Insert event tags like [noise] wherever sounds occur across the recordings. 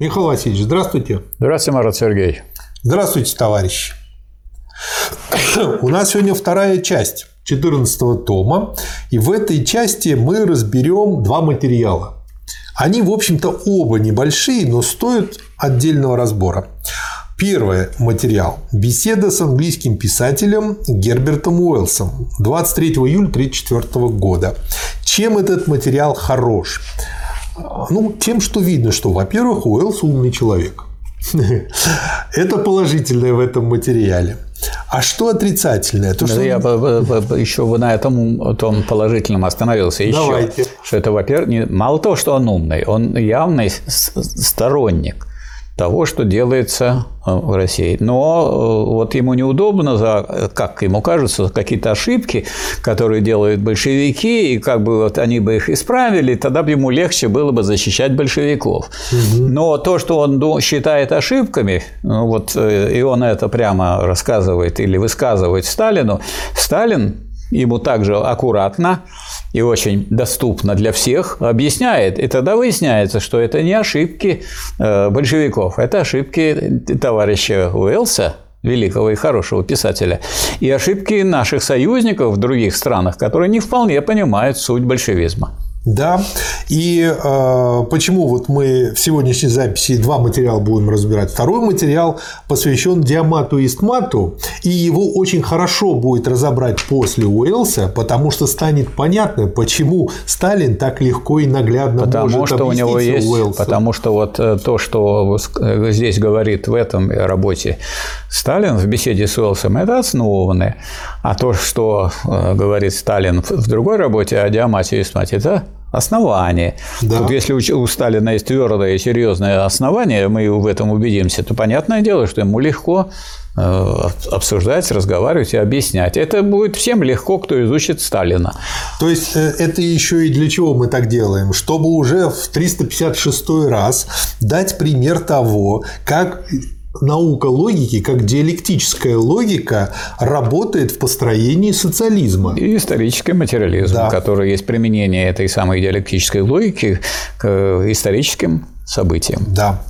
Михаил Васильевич, здравствуйте. Здравствуйте, Марат Сергеевич. Здравствуйте, товарищи. У нас сегодня вторая часть 14 тома, и в этой части мы разберем два материала. Они, в общем-то, оба небольшие, но стоят отдельного разбора. Первый материал – беседа с английским писателем Гербертом Уэллсом 23 июля 1934 года. Чем этот материал хорош? Ну, тем, что видно, что, во-первых, Уэллс умный человек. [laughs] Это положительное в этом материале. А что отрицательное? То, ну, что... Я еще бы на этом том положительном остановился еще. Давайте. Что это, во-первых, мало того, что он умный, он явный сторонник того, что делается э, в России. Но э, вот ему неудобно за, как ему кажется, какие-то ошибки, которые делают большевики, и как бы вот они бы их исправили, тогда бы ему легче было бы защищать большевиков. Угу. Но то, что он считает ошибками, ну вот, э, и он это прямо рассказывает или высказывает Сталину, Сталин ему также аккуратно и очень доступно для всех объясняет. И тогда выясняется, что это не ошибки э, большевиков, это ошибки товарища Уэллса, великого и хорошего писателя, и ошибки наших союзников в других странах, которые не вполне понимают суть большевизма. Да, и э, почему вот мы в сегодняшней записи два материала будем разбирать. Второй материал посвящен Диамату и Истмату, и его очень хорошо будет разобрать после Уэллса, потому что станет понятно, почему Сталин так легко и наглядно потому может что у него есть, Уэллсу. Потому что вот э, то, что э, здесь говорит в этом работе Сталин в беседе с Уэллсом, это основанное. А то, что э, говорит Сталин в другой работе о Диамате и Истмате, это основание. Да. Тут если у Сталина есть твердое и серьезное основание, мы в этом убедимся, то понятное дело, что ему легко э, обсуждать, разговаривать и объяснять. Это будет всем легко, кто изучит Сталина. То есть э, это еще и для чего мы так делаем? Чтобы уже в 356 раз дать пример того, как наука логики, как диалектическая логика, работает в построении социализма. И исторический материализм, да. который есть применение этой самой диалектической логики к историческим событиям. Да.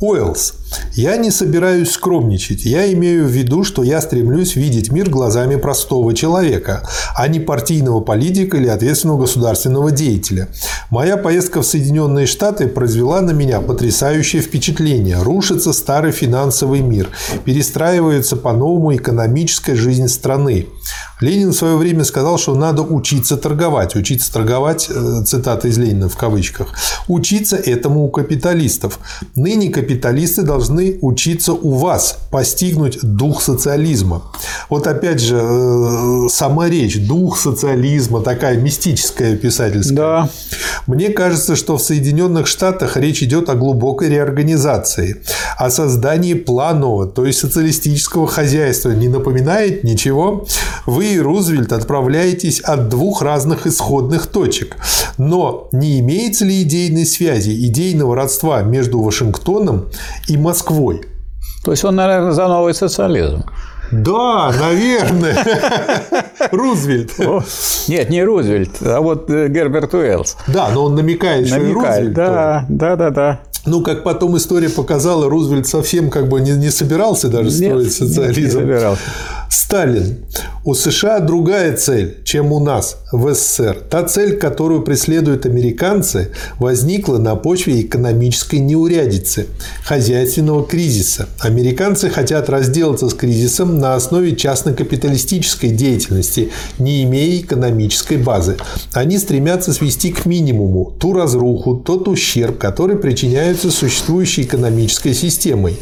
Уэллс. Я не собираюсь скромничать. Я имею в виду, что я стремлюсь видеть мир глазами простого человека, а не партийного политика или ответственного государственного деятеля. Моя поездка в Соединенные Штаты произвела на меня потрясающее впечатление. Рушится старый финансовый мир, перестраивается по-новому экономическая жизнь страны. Ленин в свое время сказал, что надо учиться торговать. Учиться торговать, э, цитата из Ленина в кавычках, учиться этому у капиталистов. Ныне капиталисты должны учиться у вас, постигнуть дух социализма. Вот опять же, э, сама речь, дух социализма, такая мистическая писательская. Да. Мне кажется, что в Соединенных Штатах речь идет о глубокой реорганизации, о создании планового, то есть социалистического хозяйства. Не напоминает ничего? Вы и Рузвельт отправляетесь от двух разных исходных точек. Но не имеется ли идейной связи, идейного родства между Вашингтоном и Москвой? То есть он, наверное, за новый социализм. Да, наверное. Рузвельт. Нет, не Рузвельт, а вот э, Герберт Уэллс. Да, но он намекает, что намекает, и Рузвельт. Да, да, да, да. Ну, как потом история показала, Рузвельт совсем как бы не, не собирался даже строить нет, социализм. Нет, не собирался. Сталин. У США другая цель, чем у нас в СССР. Та цель, которую преследуют американцы, возникла на почве экономической неурядицы, хозяйственного кризиса. Американцы хотят разделаться с кризисом на основе частно-капиталистической деятельности, не имея экономической базы. Они стремятся свести к минимуму ту разруху, тот ущерб, который причиняется существующей экономической системой.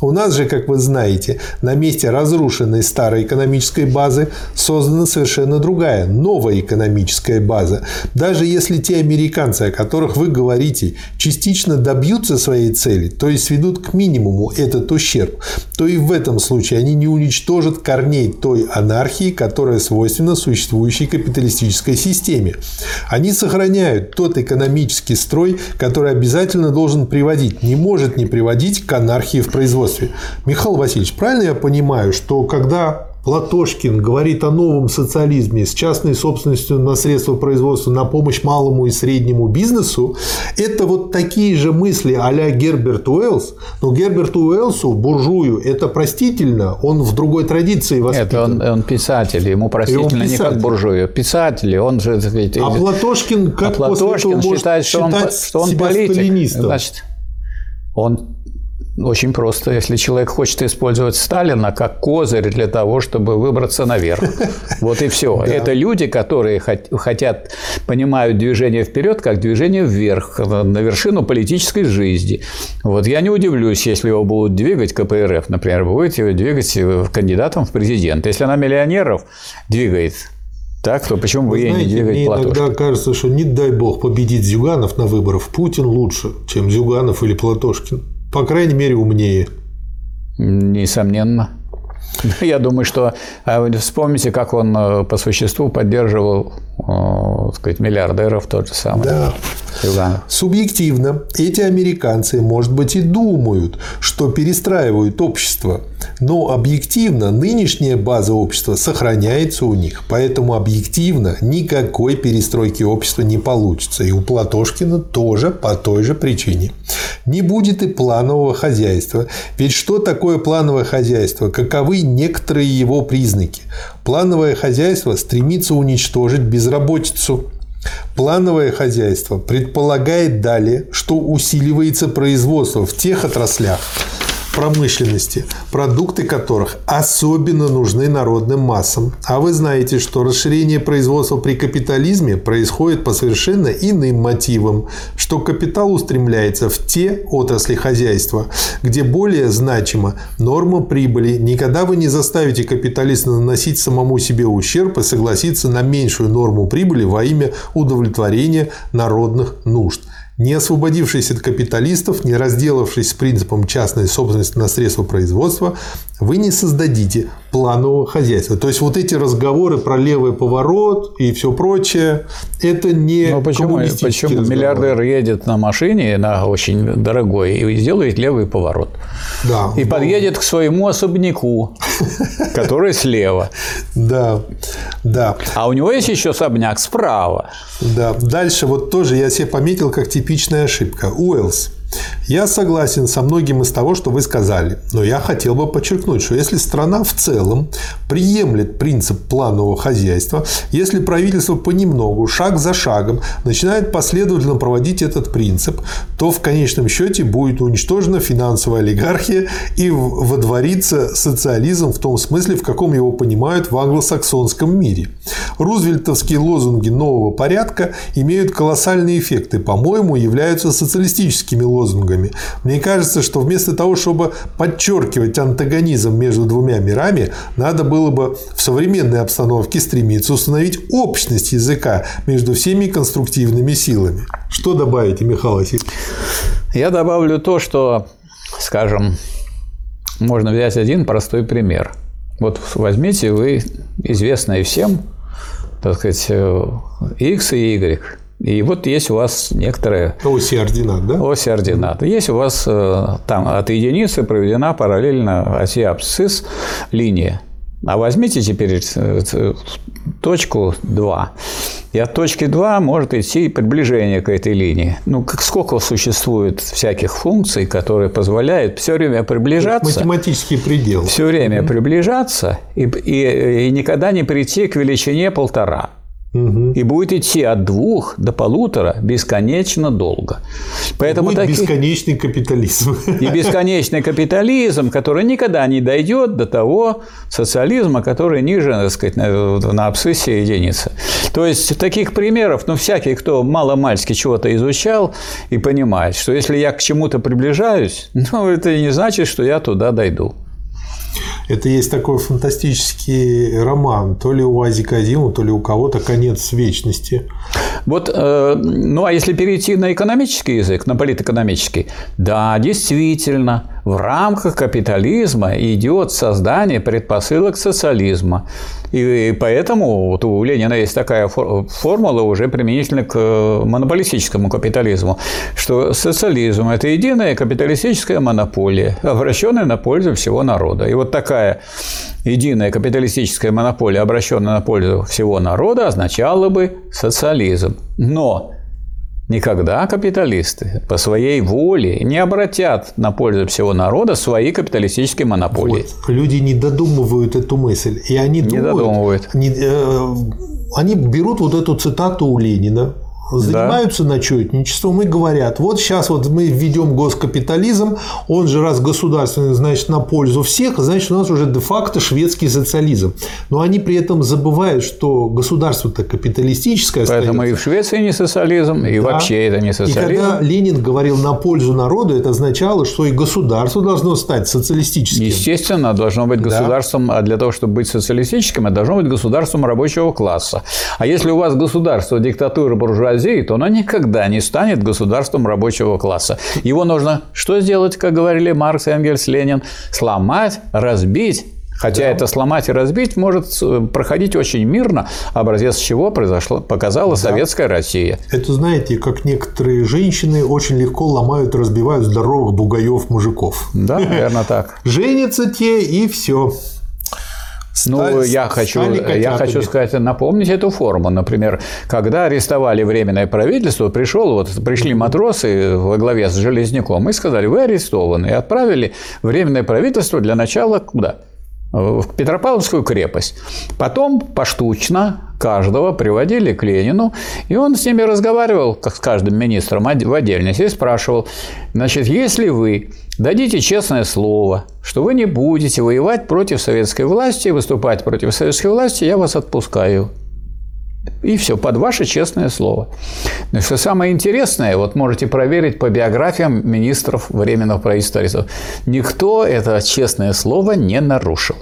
У нас же, как вы знаете, на месте разрушенной старой экономической базы создана совершенно другая, новая экономическая база. Даже если те американцы, о которых вы говорите, частично добьются своей цели, то есть сведут к минимуму этот ущерб, то и в этом случае они не уничтожат корней той анархии, которая свойственна существующей капиталистической системе. Они сохраняют тот экономический строй, который обязательно должен приводить, не может не приводить к анархии в производстве. Михаил Васильевич, правильно я понимаю, что когда Платошкин говорит о новом социализме с частной собственностью на средства производства на помощь малому и среднему бизнесу, это вот такие же мысли а-ля Герберт Уэллс. Но Герберт Уэллсу, буржую, это простительно, он в другой традиции воспитан. Это он, он писатель, ему простительно не как буржую. Писатель, он же... А Платошкин как а Платошкин после этого считает, что он, что он политик. Значит, он очень просто. Если человек хочет использовать Сталина как козырь для того, чтобы выбраться наверх. [laughs] Вот и все. Это люди, которые хотят, понимают движение вперед как движение вверх, на вершину политической жизни. Вот я не удивлюсь, если его будут двигать КПРФ, например, будете его двигать кандидатом в президент. Если она миллионеров двигает, так, то почему вы, вы ей не двигаете Мне Платошкин? иногда кажется, что не дай бог победить Зюганов на выборах, Путин лучше, чем Зюганов или Платошкин по крайней мере, умнее. Несомненно. Я думаю, что а вспомните, как он э, по существу поддерживал так сказать, миллиардеров тот же самый. Да. Юганов. Субъективно эти американцы, может быть, и думают, что перестраивают общество, но объективно нынешняя база общества сохраняется у них, поэтому объективно никакой перестройки общества не получится. И у Платошкина тоже по той же причине. Не будет и планового хозяйства. Ведь что такое плановое хозяйство? Каковы некоторые его признаки? Плановое хозяйство стремится уничтожить безработицу. Плановое хозяйство предполагает далее, что усиливается производство в тех отраслях, промышленности, продукты которых особенно нужны народным массам. А вы знаете, что расширение производства при капитализме происходит по совершенно иным мотивам, что капитал устремляется в те отрасли хозяйства, где более значима норма прибыли. Никогда вы не заставите капиталиста наносить самому себе ущерб и согласиться на меньшую норму прибыли во имя удовлетворения народных нужд. Не освободившись от капиталистов, не разделавшись с принципом частной собственности на средства производства, вы не создадите планового хозяйства. То есть вот эти разговоры про левый поворот и все прочее, это не Но почему, почему разговоры. миллиардер едет на машине, на очень дорогой, и сделает левый поворот? Да. И но... подъедет к своему особняку, [laughs] который слева. Да, да. А у него есть еще особняк справа. Да. Дальше вот тоже я себе пометил как типичная ошибка. Уэллс я согласен со многим из того, что вы сказали, но я хотел бы подчеркнуть, что если страна в целом приемлет принцип планового хозяйства, если правительство понемногу, шаг за шагом начинает последовательно проводить этот принцип, то в конечном счете будет уничтожена финансовая олигархия и водворится социализм в том смысле, в каком его понимают в англосаксонском мире. Рузвельтовские лозунги нового порядка имеют колоссальные эффекты, по-моему, являются социалистическими лозунгами лозунгами. Мне кажется, что вместо того, чтобы подчеркивать антагонизм между двумя мирами, надо было бы в современной обстановке стремиться установить общность языка между всеми конструктивными силами. Что добавите, Михаил Васильевич? Я добавлю то, что, скажем, можно взять один простой пример. Вот возьмите вы известные всем, так сказать, э, X и Y. И вот есть у вас некоторые... Оси ординат, да? Оси ординат. Есть у вас э, там от единицы проведена параллельно оси абсцисс линия. А возьмите теперь э, точку 2. И от точки 2 может идти приближение к этой линии. Ну, как сколько существует всяких функций, которые позволяют все время приближаться. Математический предел. Все время mm-hmm. приближаться и, и, и никогда не прийти к величине полтора. Угу. И будет идти от двух до полутора бесконечно долго. Поэтому будет таки... бесконечный капитализм. И бесконечный капитализм, который никогда не дойдет до того социализма, который ниже, так сказать, на, на абсциссе единицы. То есть таких примеров, ну, всякий, кто мало-мальски чего-то изучал и понимает, что если я к чему-то приближаюсь, [laughs] ну, это не значит, что я туда дойду. Это есть такой фантастический роман, то ли у Азика Азимова, то ли у кого-то «Конец вечности». Вот, э, ну а если перейти на экономический язык, на политэкономический, да, действительно, в рамках капитализма идет создание предпосылок социализма. И поэтому вот у Ленина есть такая формула уже применительно к монополистическому капитализму, что социализм – это единая капиталистическая монополия, обращенная на пользу всего народа. И вот такая единая капиталистическая монополия, обращенная на пользу всего народа, означала бы социализм. Но Никогда капиталисты по своей воле не обратят на пользу всего народа свои капиталистические монополии. Вот. Люди не додумывают эту мысль. И они думают, не додумывают. Они, э, они берут вот эту цитату у Ленина, занимаются да. начетничеством и говорят, вот сейчас вот мы введем госкапитализм, он же раз государственный, значит, на пользу всех, значит, у нас уже де-факто шведский социализм. Но они при этом забывают, что государство-то капиталистическое Поэтому остается. и в Швеции не социализм, и да. вообще это не социализм. И когда Ленин говорил на пользу народу, это означало, что и государство должно стать социалистическим. Естественно, должно быть государством, да. а для того, чтобы быть социалистическим, это должно быть государством рабочего класса. А если у вас государство, диктатура, буржуазия, то оно никогда не станет государством рабочего класса. Его нужно что сделать, как говорили Маркс, Энгельс, Ленин? Сломать, разбить, Хотя да. это сломать и разбить может э, проходить очень мирно, образец чего произошло, показала да. советская Россия. Это, знаете, как некоторые женщины очень легко ломают, разбивают здоровых бугаев мужиков. Да, наверное, так. [laughs] Женятся те и все. Ну, я хочу, я хочу сказать, напомнить эту форму. Например, когда арестовали Временное правительство, пришел, вот, пришли матросы во главе с Железняком и сказали, вы арестованы, и отправили Временное правительство для начала куда? В Петропавловскую крепость. Потом поштучно каждого приводили к Ленину, и он с ними разговаривал, как с каждым министром в отдельности, и спрашивал, значит, если вы дадите честное слово, что вы не будете воевать против советской власти, выступать против советской власти, я вас отпускаю. И все, под ваше честное слово. Но что самое интересное, вот можете проверить по биографиям министров Временного правительства. Никто это честное слово не нарушил.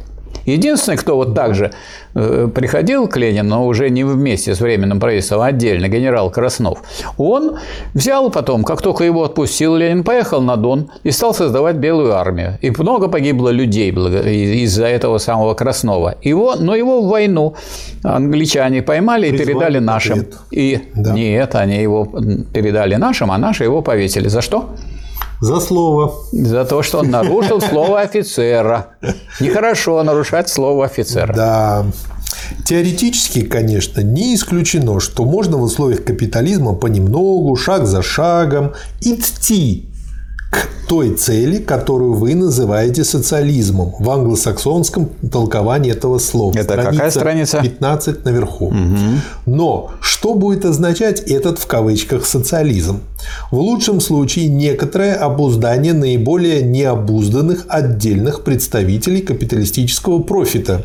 Единственный, кто вот так же э, приходил к Ленину, но уже не вместе с Временным правительством, а отдельно, генерал Краснов, он взял потом, как только его отпустил, Ленин поехал на Дон и стал создавать Белую армию. И много погибло людей из-за этого самого Краснова. Его, но его в войну англичане поймали и передали нашим. И да. нет, они его передали нашим, а наши его повесили. За что? За слово. За то, что он нарушил слово офицера. Нехорошо нарушать слово офицера. Да. Теоретически, конечно, не исключено, что можно в условиях капитализма понемногу, шаг за шагом идти к той цели, которую вы называете социализмом в англосаксонском толковании этого слова. Это страница какая страница? 15 наверху. Угу. Но что будет означать этот в кавычках социализм? В лучшем случае некоторое обуздание наиболее необузданных отдельных представителей капиталистического профита,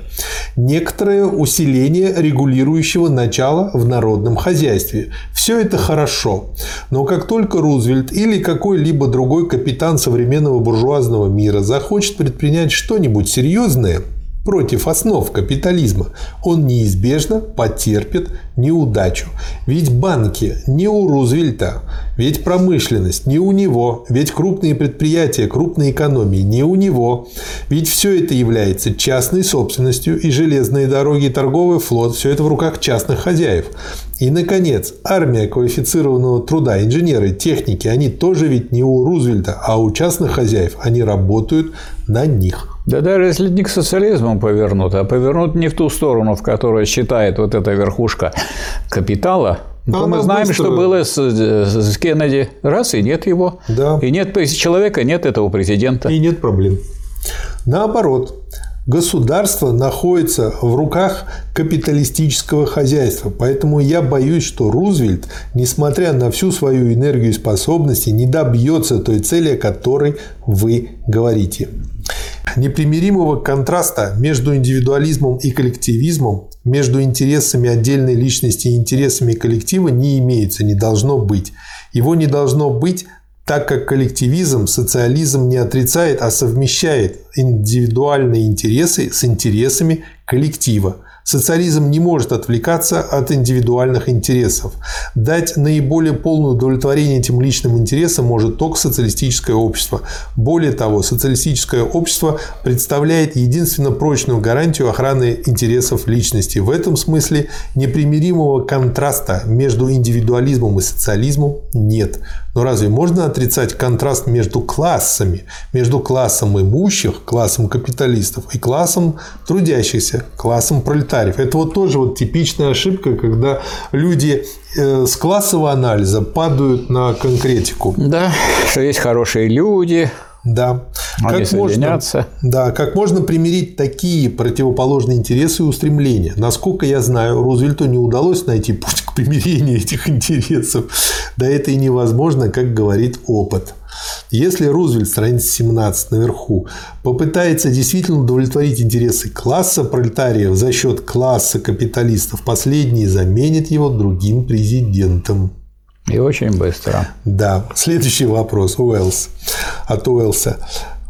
некоторое усиление регулирующего начала в народном хозяйстве. Все это хорошо. Но как только Рузвельт или какой-либо другой капитан современного буржуазного мира захочет предпринять что-нибудь серьезное против основ капитализма, он неизбежно потерпит неудачу. Ведь банки не у Рузвельта, ведь промышленность не у него, ведь крупные предприятия, крупные экономии не у него. Ведь все это является частной собственностью, и железные дороги, и торговый флот – все это в руках частных хозяев. И, наконец, армия квалифицированного труда, инженеры, техники, они тоже ведь не у Рузвельта, а у частных хозяев. Они работают на них. Да даже если не к социализму повернут, а повернут не в ту сторону, в которую считает вот эта верхушка капитала, то мы знаем, быстро... что было с, с Кеннеди. Раз, и нет его. Да. И нет человека, нет этого президента. И нет проблем. Наоборот, Государство находится в руках капиталистического хозяйства, поэтому я боюсь, что Рузвельт, несмотря на всю свою энергию и способности, не добьется той цели, о которой вы говорите. Непримиримого контраста между индивидуализмом и коллективизмом, между интересами отдельной личности и интересами коллектива не имеется, не должно быть. Его не должно быть так как коллективизм социализм не отрицает, а совмещает индивидуальные интересы с интересами коллектива. Социализм не может отвлекаться от индивидуальных интересов. Дать наиболее полное удовлетворение этим личным интересам может только социалистическое общество. Более того, социалистическое общество представляет единственно прочную гарантию охраны интересов личности. В этом смысле непримиримого контраста между индивидуализмом и социализмом нет. Но разве можно отрицать контраст между классами? Между классом имущих, классом капиталистов и классом трудящихся, классом пролетариев. Это вот тоже вот типичная ошибка, когда люди э, с классового анализа падают на конкретику. Да, что есть хорошие люди, да. Они как можно, да, как можно примирить такие противоположные интересы и устремления? Насколько я знаю, Рузвельту не удалось найти путь к примирению этих интересов. Да это и невозможно, как говорит опыт. Если Рузвельт, страница 17 наверху, попытается действительно удовлетворить интересы класса пролетариев за счет класса капиталистов, последний заменит его другим президентом. И очень быстро. Да. Следующий вопрос. Уэллс. От Уэллса.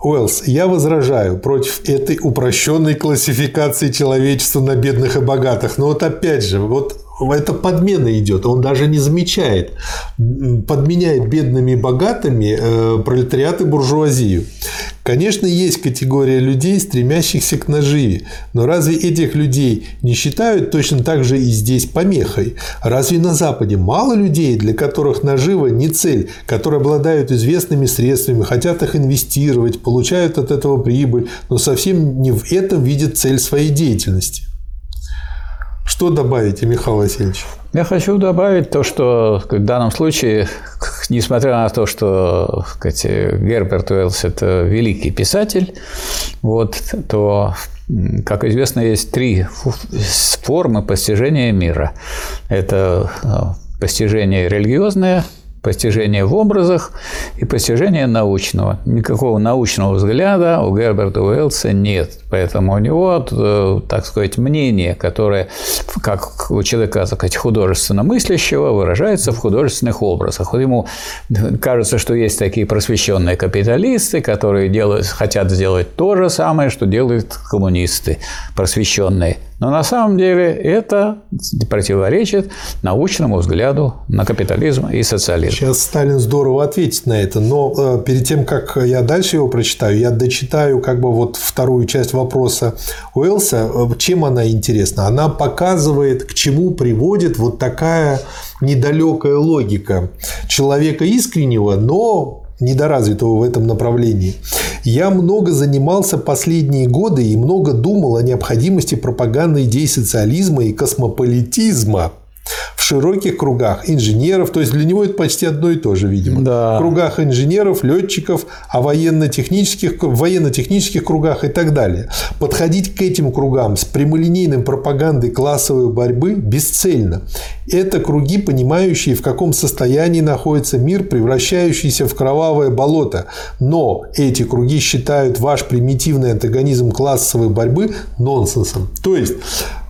Уэллс, я возражаю против этой упрощенной классификации человечества на бедных и богатых. Но вот опять же, вот это подмена идет, он даже не замечает, подменяет бедными и богатыми э, пролетариат и буржуазию. Конечно, есть категория людей, стремящихся к наживе, но разве этих людей не считают точно так же и здесь помехой? Разве на Западе мало людей, для которых нажива не цель, которые обладают известными средствами, хотят их инвестировать, получают от этого прибыль, но совсем не в этом видят цель своей деятельности? Что добавите, Михаил Васильевич? Я хочу добавить то, что в данном случае, несмотря на то, что сказать, Герберт Уэллс – это великий писатель, вот, то, как известно, есть три формы постижения мира. Это э, постижение религиозное, постижение в образах и постижение научного. Никакого научного взгляда у Герберта Уэллса нет. Поэтому у него, э, так сказать, мнение, которое, как у человека, так сказать, художественно мыслящего, выражается в художественных образах. Вот ему кажется, что есть такие просвещенные капиталисты, которые делают, хотят сделать то же самое, что делают коммунисты просвещенные. Но на самом деле это противоречит научному взгляду на капитализм и социализм. Сейчас Сталин здорово ответит на это, но э, перед тем, как я дальше его прочитаю, я дочитаю как бы вот вторую часть вопроса Уэллса. Э, чем она интересна? Она показывает, к чему приводит вот такая недалекая логика человека искреннего, но недоразвитого в этом направлении. Я много занимался последние годы и много думал о необходимости пропаганды идей социализма и космополитизма в широких кругах инженеров, то есть для него это почти одно и то же, видимо. Да. В кругах инженеров, летчиков, а военно-технических, военно-технических кругах и так далее. Подходить к этим кругам с прямолинейным пропагандой классовой борьбы бесцельно. Это круги, понимающие, в каком состоянии находится мир, превращающийся в кровавое болото. Но эти круги считают ваш примитивный антагонизм классовой борьбы нонсенсом. То есть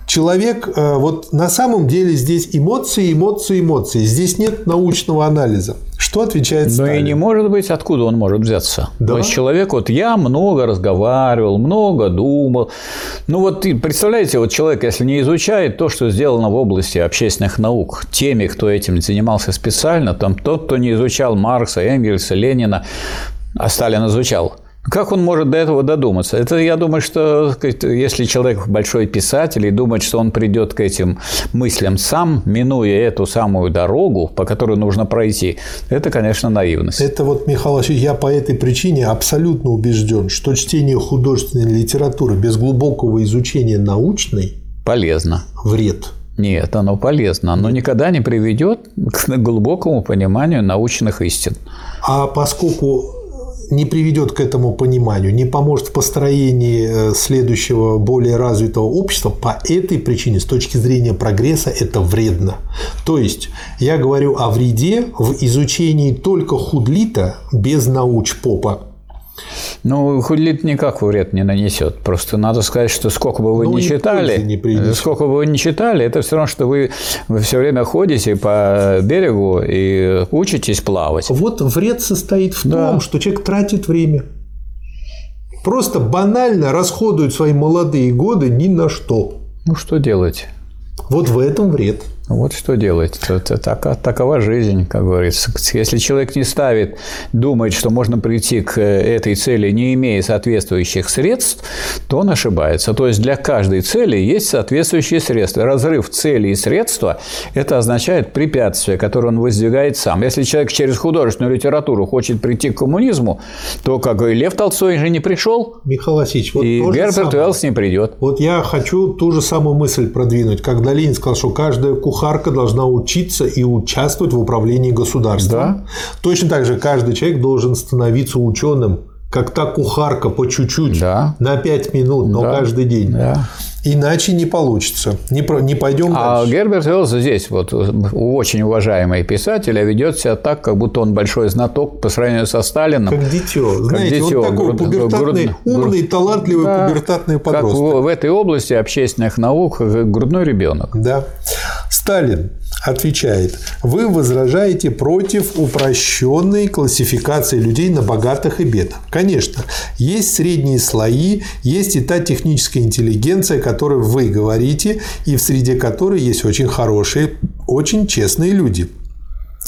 человек, э, вот на самом деле здесь эмоции, эмоции, эмоции. Здесь нет научного анализа. Что отвечает Сталин? Но и не может быть, откуда он может взяться. Да? То есть человек, вот я много разговаривал, много думал. Ну вот представляете, вот человек, если не изучает то, что сделано в области общественных наук, теми, кто этим занимался специально, там тот, кто не изучал Маркса, Энгельса, Ленина, а Сталин изучал – как он может до этого додуматься? Это, я думаю, что если человек большой писатель и думает, что он придет к этим мыслям сам, минуя эту самую дорогу, по которой нужно пройти, это, конечно, наивность. Это вот, Михаил Васильевич, я по этой причине абсолютно убежден, что чтение художественной литературы без глубокого изучения научной полезно. Вред. Нет, оно полезно. Оно никогда не приведет к глубокому пониманию научных истин. А поскольку не приведет к этому пониманию, не поможет в построении э, следующего более развитого общества, по этой причине, с точки зрения прогресса, это вредно. То есть, я говорю о вреде в изучении только худлита без науч-попа. Ну, худлит никак вред не нанесет. Просто надо сказать, что сколько бы вы ну, ни читали, не сколько бы вы ни читали, это все равно, что вы, вы все время ходите по берегу и учитесь плавать. Вот вред состоит в да. том, что человек тратит время. Просто банально расходует свои молодые годы ни на что. Ну, что делать? Вот в этом вред. Вот что делать. Это так, такова жизнь, как говорится. Если человек не ставит, думает, что можно прийти к этой цели, не имея соответствующих средств, то он ошибается. То есть для каждой цели есть соответствующие средства. Разрыв цели и средства – это означает препятствие, которое он воздвигает сам. Если человек через художественную литературу хочет прийти к коммунизму, то как и Лев Толстой же не пришел, Михаил Васильевич, вот и Герберт Уэллс не придет. Вот я хочу ту же самую мысль продвинуть, когда Ленин сказал, что каждая кухарка должна учиться и участвовать в управлении государством. Да. Точно так же каждый человек должен становиться ученым, как та кухарка по чуть-чуть, да. на 5 минут, но да. каждый день. Да. Иначе не получится. Не, про, не пойдем а дальше. Герберт Уэллс здесь, вот, очень уважаемый писатель, а ведет себя так, как будто он большой знаток по сравнению со Сталином. Как дитё. Как Знаете, дитё. он такой груд, пубертатный, груд, умный, груд, талантливый да, пубертатный подросток. Как в, в этой области общественных наук грудной ребенок. Да. Сталин отвечает, вы возражаете против упрощенной классификации людей на богатых и бедных. Конечно, есть средние слои, есть и та техническая интеллигенция, о которой вы говорите, и в среде которой есть очень хорошие, очень честные люди.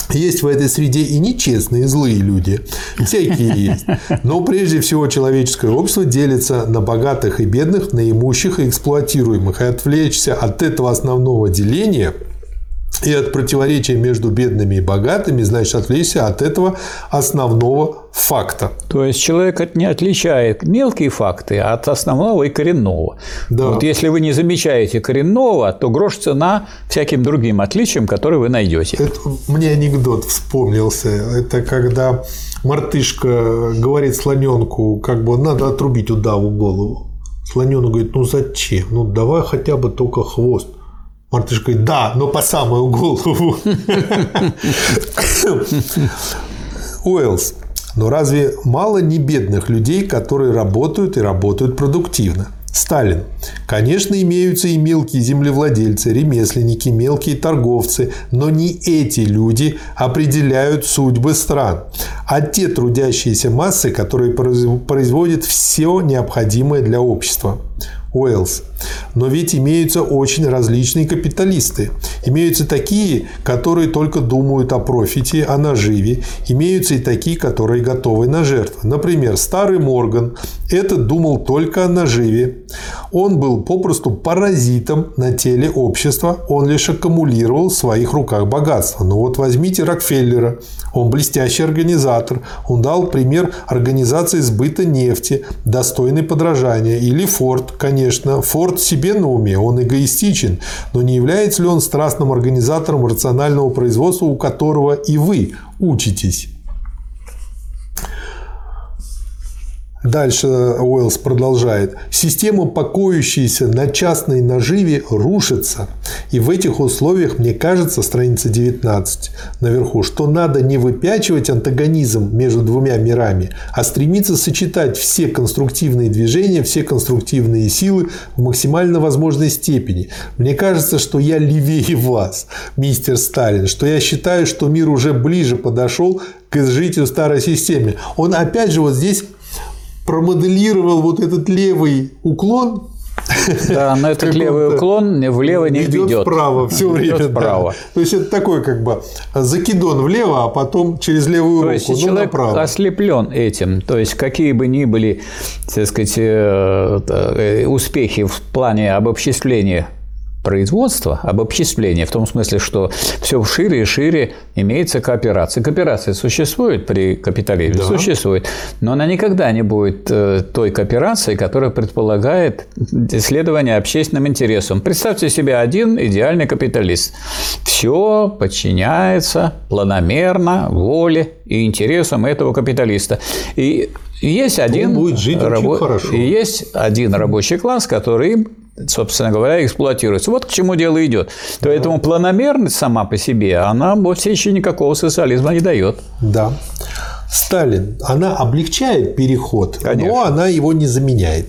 Есть в этой среде и нечестные, злые люди. Всякие есть. Но прежде всего человеческое общество делится на богатых и бедных, на имущих и эксплуатируемых. И отвлечься от этого основного деления – и от противоречия между бедными и богатыми, значит, отвлечься от этого основного факта. То есть человек не отличает мелкие факты от основного и коренного. Да. Вот если вы не замечаете коренного, то грош цена всяким другим отличиям, которые вы найдете. Это, мне анекдот вспомнился. Это когда мартышка говорит слоненку, как бы надо отрубить удаву голову. Слоненок говорит, ну зачем? Ну давай хотя бы только хвост. Мартыш говорит, да, но по самую голову. Уэллс. Но разве мало не бедных людей, которые работают и работают продуктивно? Сталин. Конечно, имеются и мелкие землевладельцы, ремесленники, мелкие торговцы, но не эти люди определяют судьбы стран, а те трудящиеся массы, которые производят все необходимое для общества. Уэллс. Но ведь имеются очень различные капиталисты. Имеются такие, которые только думают о профите, о наживе. Имеются и такие, которые готовы на жертвы. Например, старый Морган. Этот думал только о наживе. Он был попросту паразитом на теле общества. Он лишь аккумулировал в своих руках богатство. Но вот возьмите Рокфеллера. Он блестящий организатор. Он дал пример организации сбыта нефти, достойной подражания. Или Форд, конечно. Форд себе на уме, он эгоистичен, но не является ли он страстным организатором рационального производства, у которого и вы учитесь? Дальше Уэллс продолжает. Система, покоящаяся на частной наживе, рушится. И в этих условиях, мне кажется, страница 19 наверху, что надо не выпячивать антагонизм между двумя мирами, а стремиться сочетать все конструктивные движения, все конструктивные силы в максимально возможной степени. Мне кажется, что я левее вас, мистер Сталин, что я считаю, что мир уже ближе подошел к изжитию старой системе. Он опять же вот здесь промоделировал вот этот левый уклон, да, но этот левый уклон влево не ведет. Идет вправо все время. Вправо. Да. То есть это такой как бы закидон влево, а потом через левую то руку. Есть, ну, человек направо. ослеплен этим. То есть какие бы ни были, так сказать, э, э, успехи в плане обобществления производства, обобществления, в том смысле, что все шире и шире имеется кооперация. Кооперация существует при капитализме? Да. Существует. Но она никогда не будет э, той кооперацией, которая предполагает исследование общественным интересам. Представьте себе один идеальный капиталист. Все подчиняется планомерно воле и интересам этого капиталиста. И есть один, будет жить рабо... хорошо. И есть один рабочий класс, который собственно говоря, эксплуатируется. Вот к чему дело идет. Да. Поэтому планомерность сама по себе, она вовсе еще никакого социализма не дает. Да. Сталин, она облегчает переход, Конечно. но она его не заменяет.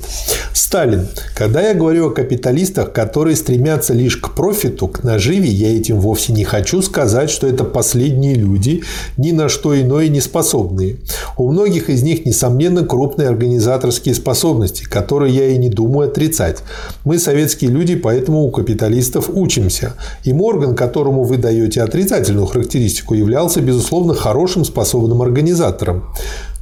Сталин, когда я говорю о капиталистах, которые стремятся лишь к профиту, к наживе, я этим вовсе не хочу сказать, что это последние люди, ни на что иное не способные. У многих из них, несомненно, крупные организаторские способности, которые я и не думаю отрицать. Мы, советские люди, поэтому у капиталистов учимся. И Морган, которому вы даете отрицательную характеристику, являлся, безусловно, хорошим способным организатором.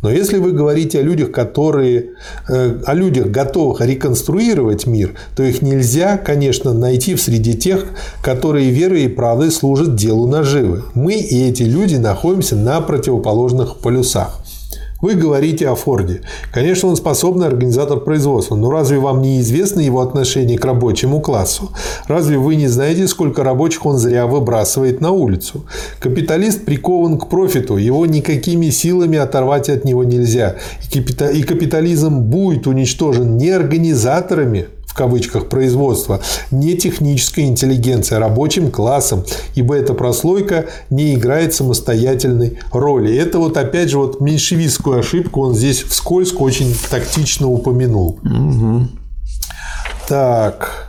Но если вы говорите о людях, которые, э, о людях, готовых реконструировать мир, то их нельзя, конечно, найти в среди тех, которые верой и правдой служат делу наживы. Мы и эти люди находимся на противоположных полюсах. Вы говорите о Форде. Конечно, он способный организатор производства, но разве вам не известно его отношение к рабочему классу? Разве вы не знаете, сколько рабочих он зря выбрасывает на улицу? Капиталист прикован к профиту, его никакими силами оторвать от него нельзя. И капитализм будет уничтожен не организаторами, в кавычках производства не технической интеллигенцией, а рабочим классом, ибо эта прослойка не играет самостоятельной роли. Это вот опять же вот меньшевистскую ошибку он здесь вскользь очень тактично упомянул. Угу. Так.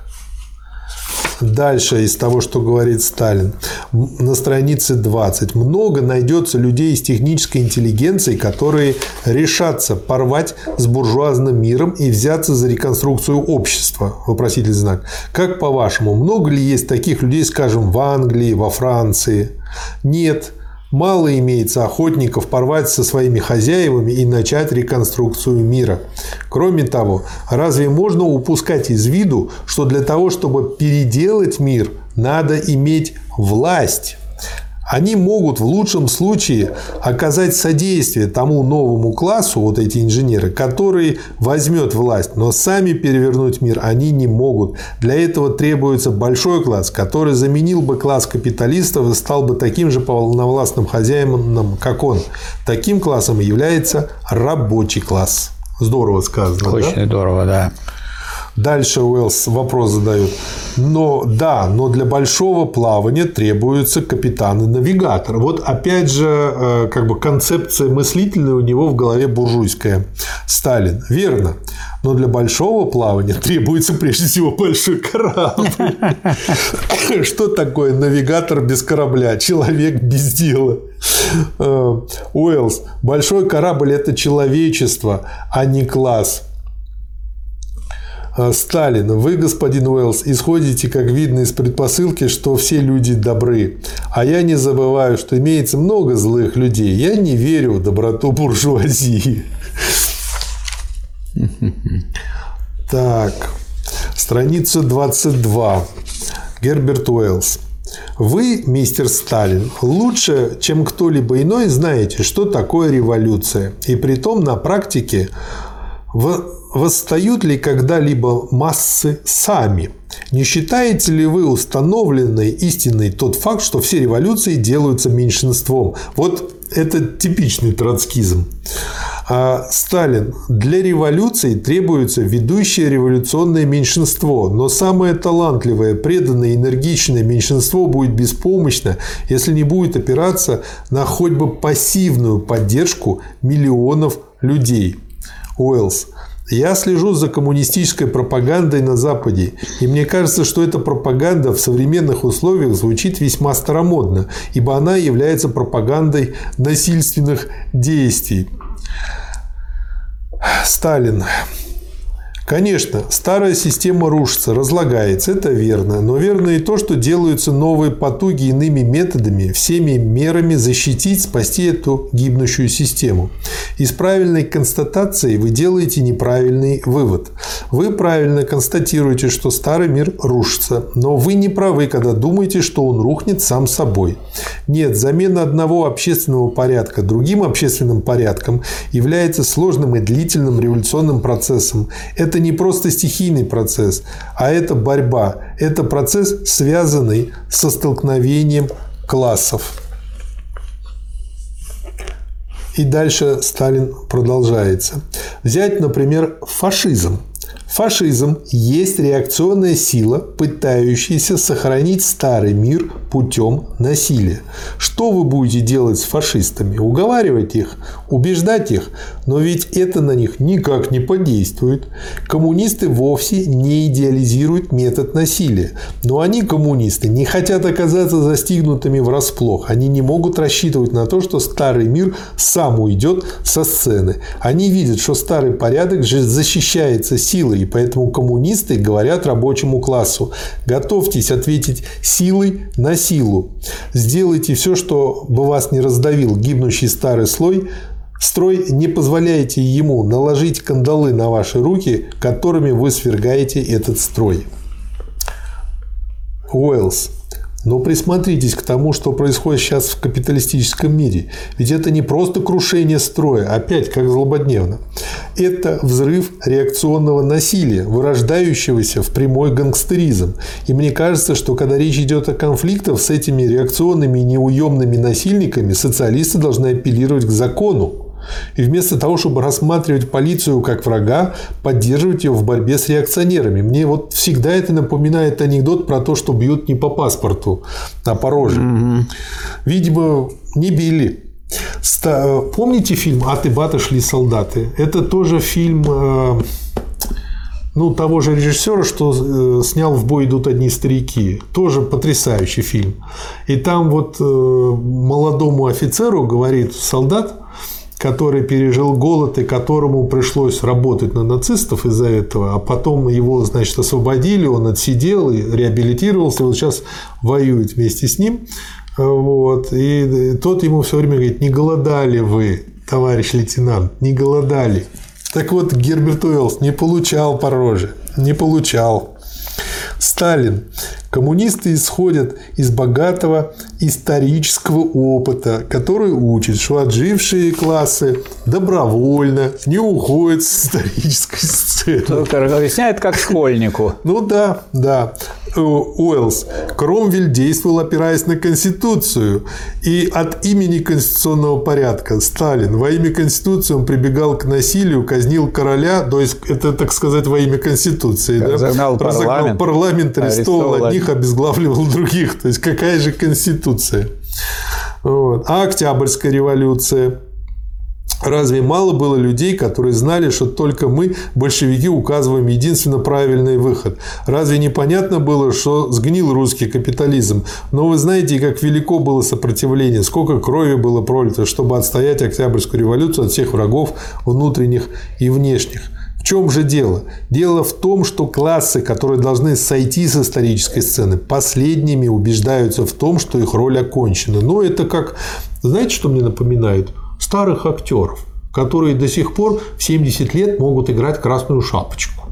Дальше из того, что говорит Сталин. На странице 20. Много найдется людей из технической интеллигенции, которые решатся порвать с буржуазным миром и взяться за реконструкцию общества. Вопросительный знак. Как по-вашему, много ли есть таких людей, скажем, в Англии, во Франции? Нет. Мало имеется охотников порвать со своими хозяевами и начать реконструкцию мира. Кроме того, разве можно упускать из виду, что для того, чтобы переделать мир, надо иметь власть? Они могут в лучшем случае оказать содействие тому новому классу, вот эти инженеры, который возьмет власть, но сами перевернуть мир они не могут. Для этого требуется большой класс, который заменил бы класс капиталистов и стал бы таким же полновластным хозяином, как он. Таким классом является рабочий класс. Здорово сказано. Очень да? здорово, да. Дальше Уэллс вопрос задает. Но да, но для большого плавания требуются капитаны-навигаторы. Вот опять же, э, как бы концепция мыслительная у него в голове буржуйская. Сталин. Верно. Но для большого плавания требуется прежде всего большой корабль. [laughs] Что такое навигатор без корабля? Человек без дела. Э, Уэллс. Большой корабль – это человечество, а не класс. А, Сталин, вы, господин Уэллс, исходите, как видно из предпосылки, что все люди добры. А я не забываю, что имеется много злых людей. Я не верю в доброту буржуазии. [laughs] Так, страница 22. Герберт Уэллс. Вы, мистер Сталин, лучше, чем кто-либо иной, знаете, что такое революция. И при том на практике восстают ли когда-либо массы сами? Не считаете ли вы установленной истиной тот факт, что все революции делаются меньшинством? Вот это типичный троцкизм. А Сталин, для революции требуется ведущее революционное меньшинство, но самое талантливое, преданное, энергичное меньшинство будет беспомощно, если не будет опираться на хоть бы пассивную поддержку миллионов людей. Уэллс. Я слежу за коммунистической пропагандой на Западе, и мне кажется, что эта пропаганда в современных условиях звучит весьма старомодно, ибо она является пропагандой насильственных действий. Сталин. Конечно, старая система рушится, разлагается, это верно. Но верно и то, что делаются новые потуги иными методами, всеми мерами защитить, спасти эту гибнущую систему. Из правильной констатации вы делаете неправильный вывод. Вы правильно констатируете, что старый мир рушится, но вы не правы, когда думаете, что он рухнет сам собой. Нет, замена одного общественного порядка другим общественным порядком является сложным и длительным революционным процессом. Это не просто стихийный процесс, а это борьба. Это процесс, связанный со столкновением классов. И дальше Сталин продолжается. Взять, например, фашизм. Фашизм есть реакционная сила, пытающаяся сохранить старый мир путем насилия. Что вы будете делать с фашистами? Уговаривать их? Убеждать их? Но ведь это на них никак не подействует. Коммунисты вовсе не идеализируют метод насилия. Но они, коммунисты, не хотят оказаться застигнутыми врасплох. Они не могут рассчитывать на то, что старый мир сам уйдет со сцены. Они видят, что старый порядок защищается силой, и поэтому коммунисты говорят рабочему классу, готовьтесь ответить силой на силу. Сделайте все, что бы вас не раздавил гибнущий старый слой, Строй не позволяете ему наложить кандалы на ваши руки, которыми вы свергаете этот строй. Уэллс. Но присмотритесь к тому, что происходит сейчас в капиталистическом мире. Ведь это не просто крушение строя, опять как злободневно. Это взрыв реакционного насилия, вырождающегося в прямой гангстеризм. И мне кажется, что когда речь идет о конфликтах с этими реакционными неуемными насильниками, социалисты должны апеллировать к закону, и вместо того, чтобы рассматривать полицию как врага, поддерживать ее в борьбе с реакционерами. Мне вот всегда это напоминает анекдот про то, что бьют не по паспорту, а по роже. Угу. Видимо, не били. Помните фильм «Аты баты шли солдаты»? Это тоже фильм э, ну, того же режиссера, что э, снял «В бой идут одни старики». Тоже потрясающий фильм. И там вот э, молодому офицеру говорит солдат, который пережил голод и которому пришлось работать на нацистов из-за этого, а потом его, значит, освободили, он отсидел и реабилитировался, вот сейчас воюет вместе с ним. Вот. И тот ему все время говорит, не голодали вы, товарищ лейтенант, не голодали. Так вот, Герберт Уэллс не получал по роже, не получал. Сталин. Коммунисты исходят из богатого исторического опыта, который учит, что отжившие классы добровольно не уходят с исторической сцены. Только объясняет как школьнику. Ну да, да. Уэллс. Кромвель действовал, опираясь на Конституцию. И от имени конституционного порядка Сталин во имя Конституции он прибегал к насилию, казнил короля, то есть это, так сказать, во имя Конституции. Разогнал да? парламент. парламент, арестовал, одних, обезглавливал других. То есть какая же Конституция? Вот. А Октябрьская революция – Разве мало было людей, которые знали, что только мы, большевики, указываем единственно правильный выход? Разве непонятно было, что сгнил русский капитализм? Но вы знаете, как велико было сопротивление, сколько крови было пролито, чтобы отстоять Октябрьскую революцию от всех врагов внутренних и внешних. В чем же дело? Дело в том, что классы, которые должны сойти с исторической сцены, последними убеждаются в том, что их роль окончена. Но это как... Знаете, что мне напоминает? старых актеров, которые до сих пор в 70 лет могут играть красную шапочку.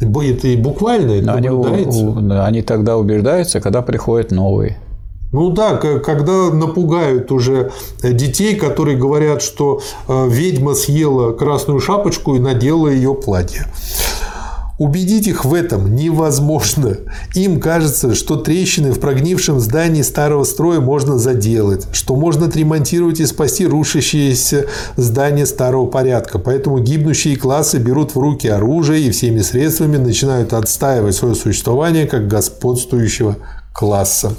Это и буквально это они, они тогда убеждаются, когда приходят новые. Ну да, когда напугают уже детей, которые говорят, что э, ведьма съела красную шапочку и надела ее платье. Убедить их в этом невозможно. Им кажется, что трещины в прогнившем здании старого строя можно заделать, что можно отремонтировать и спасти рушащееся здание старого порядка. Поэтому гибнущие классы берут в руки оружие и всеми средствами начинают отстаивать свое существование как господствующего класса.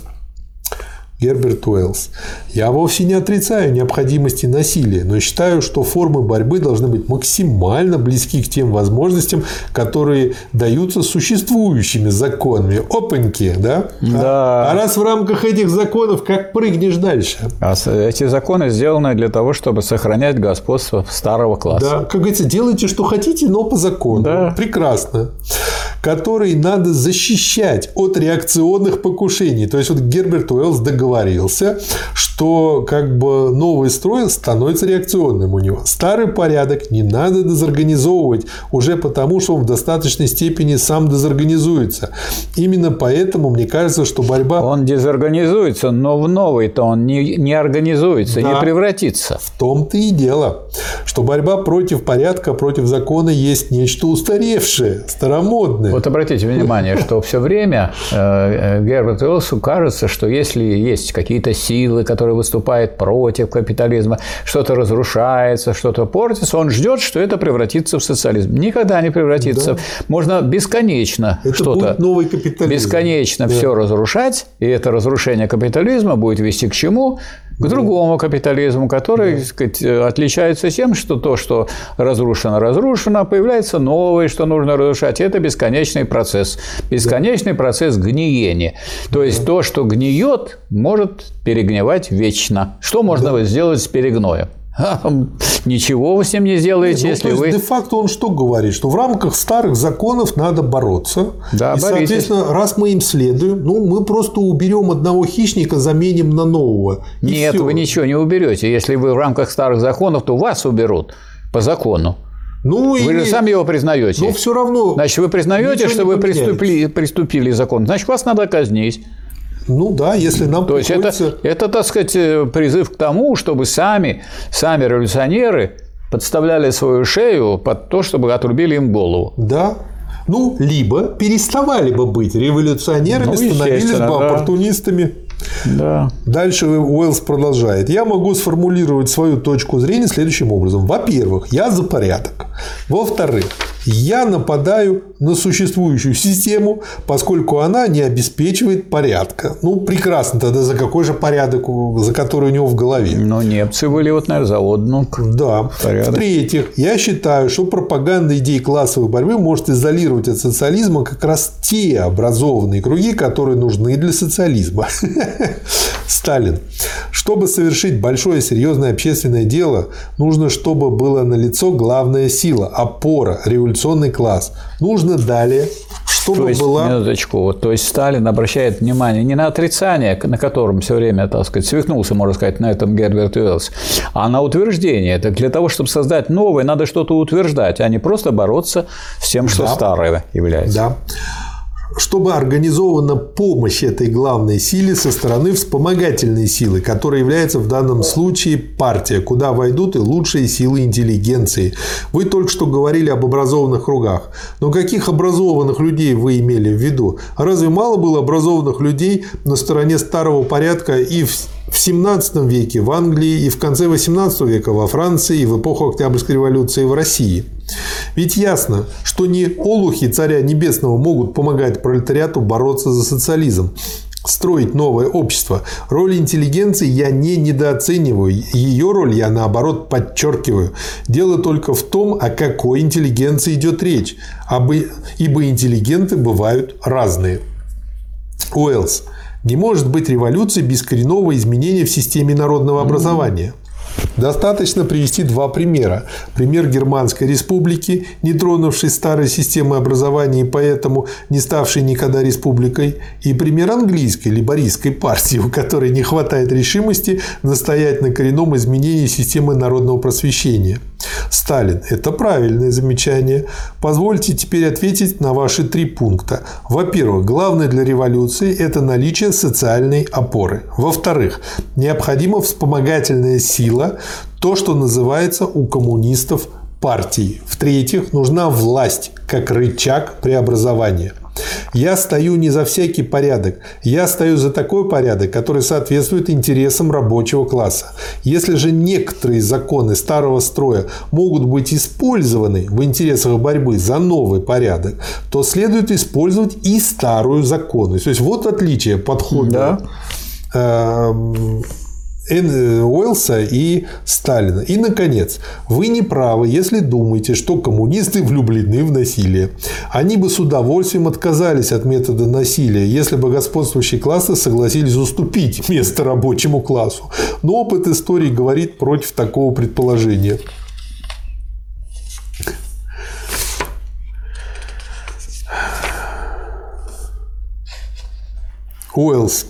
Герберт Уэллс. Я вовсе не отрицаю необходимости насилия, но считаю, что формы борьбы должны быть максимально близки к тем возможностям, которые даются существующими законами. Опаньки, да? Да. А, а раз в рамках этих законов, как прыгнешь дальше? А эти законы сделаны для того, чтобы сохранять господство старого класса. Да, как говорится, делайте, что хотите, но по закону. Да. Прекрасно. Который надо защищать от реакционных покушений. То есть, вот Герберт Уэллс договорился договорился, что как бы новый строй становится реакционным у него. Старый порядок не надо дезорганизовывать уже потому, что он в достаточной степени сам дезорганизуется. Именно поэтому мне кажется, что борьба... Он дезорганизуется, но в новый-то он не, не организуется, да, не превратится. В том-то и дело, что борьба против порядка, против закона есть нечто устаревшее, старомодное. Вот обратите внимание, что все время э, Герберту Уэллсу кажется, что если есть какие-то силы, которые выступают против капитализма, что-то разрушается, что-то портится, он ждет, что это превратится в социализм. Никогда не превратится. Да. Можно бесконечно что-то новый капитализм. бесконечно да. все разрушать, и это разрушение капитализма будет вести к чему? К другому капитализму, который так сказать, отличается тем, что то, что разрушено, разрушено, а появляется новое, что нужно разрушать. Это бесконечный процесс. Бесконечный процесс гниения. То есть то, что гниет, может перегнивать вечно. Что можно сделать с перегноем? Ничего вы с ним не сделаете, Нет, ну, если вы... Де-факто он что говорит? Что в рамках старых законов надо бороться. Да, и, боритесь. соответственно, раз мы им следуем, ну, мы просто уберем одного хищника, заменим на нового. Нет, все. вы ничего не уберете. Если вы в рамках старых законов, то вас уберут по закону. Ну, вы или... же сами его признаете. Но все равно. Значит, вы признаете, что вы приступили, приступили закон. Значит, вас надо казнить. Ну да, если нам То приходится... есть это, это, так сказать, э, призыв к тому, чтобы сами, сами революционеры подставляли свою шею под то, чтобы отрубили им голову. Да. Ну, либо переставали бы быть революционерами, ну, становились бы да. оппортунистами. Да. Дальше Уэллс продолжает. Я могу сформулировать свою точку зрения следующим образом. Во-первых, я за порядок. Во-вторых, я нападаю на существующую систему, поскольку она не обеспечивает порядка. Ну, прекрасно, тогда за какой же порядок, за который у него в голове? Ну, немцы были вот, наверное, завод. Ну, да. В-третьих, я считаю, что пропаганда идей классовой борьбы может изолировать от социализма как раз те образованные круги, которые нужны для социализма. [laughs] Сталин. Чтобы совершить большое серьезное общественное дело, нужно, чтобы была налицо главная сила, опора, революционный класс. Нужно далее чтобы то есть, была... Минуточку. Вот, то есть Сталин обращает внимание не на отрицание, на котором все время, так сказать, свихнулся, можно сказать, на этом Герберт Уэллс, а на утверждение. Это для того, чтобы создать новое, надо что-то утверждать, а не просто бороться с тем, что да. старое является. Да чтобы организована помощь этой главной силе со стороны вспомогательной силы, которая является в данном случае партия, куда войдут и лучшие силы интеллигенции. Вы только что говорили об образованных кругах. Но каких образованных людей вы имели в виду? Разве мало было образованных людей на стороне старого порядка и в в 17 веке в Англии и в конце 18 века во Франции и в эпоху Октябрьской революции в России. Ведь ясно, что не олухи царя небесного могут помогать пролетариату бороться за социализм строить новое общество. Роль интеллигенции я не недооцениваю. Ее роль я, наоборот, подчеркиваю. Дело только в том, о какой интеллигенции идет речь. Ибо интеллигенты бывают разные. Уэллс. Не может быть революции без коренного изменения в системе народного образования. Достаточно привести два примера. Пример Германской республики, не тронувшей старой системы образования и поэтому не ставшей никогда республикой, и пример английской либористской партии, у которой не хватает решимости настоять на коренном изменении системы народного просвещения. Сталин – это правильное замечание. Позвольте теперь ответить на ваши три пункта. Во-первых, главное для революции – это наличие социальной опоры. Во-вторых, необходима вспомогательная сила, то, что называется у коммунистов партией. В-третьих, нужна власть как рычаг преобразования – я стою не за всякий порядок. Я стою за такой порядок, который соответствует интересам рабочего класса. Если же некоторые законы старого строя могут быть использованы в интересах борьбы за новый порядок, то следует использовать и старую законность. То есть вот отличие подхода. Да. Эм, Уэллса и Сталина. И, наконец, вы не правы, если думаете, что коммунисты влюблены в насилие. Они бы с удовольствием отказались от метода насилия, если бы господствующие классы согласились уступить место рабочему классу. Но опыт истории говорит против такого предположения. Уэллс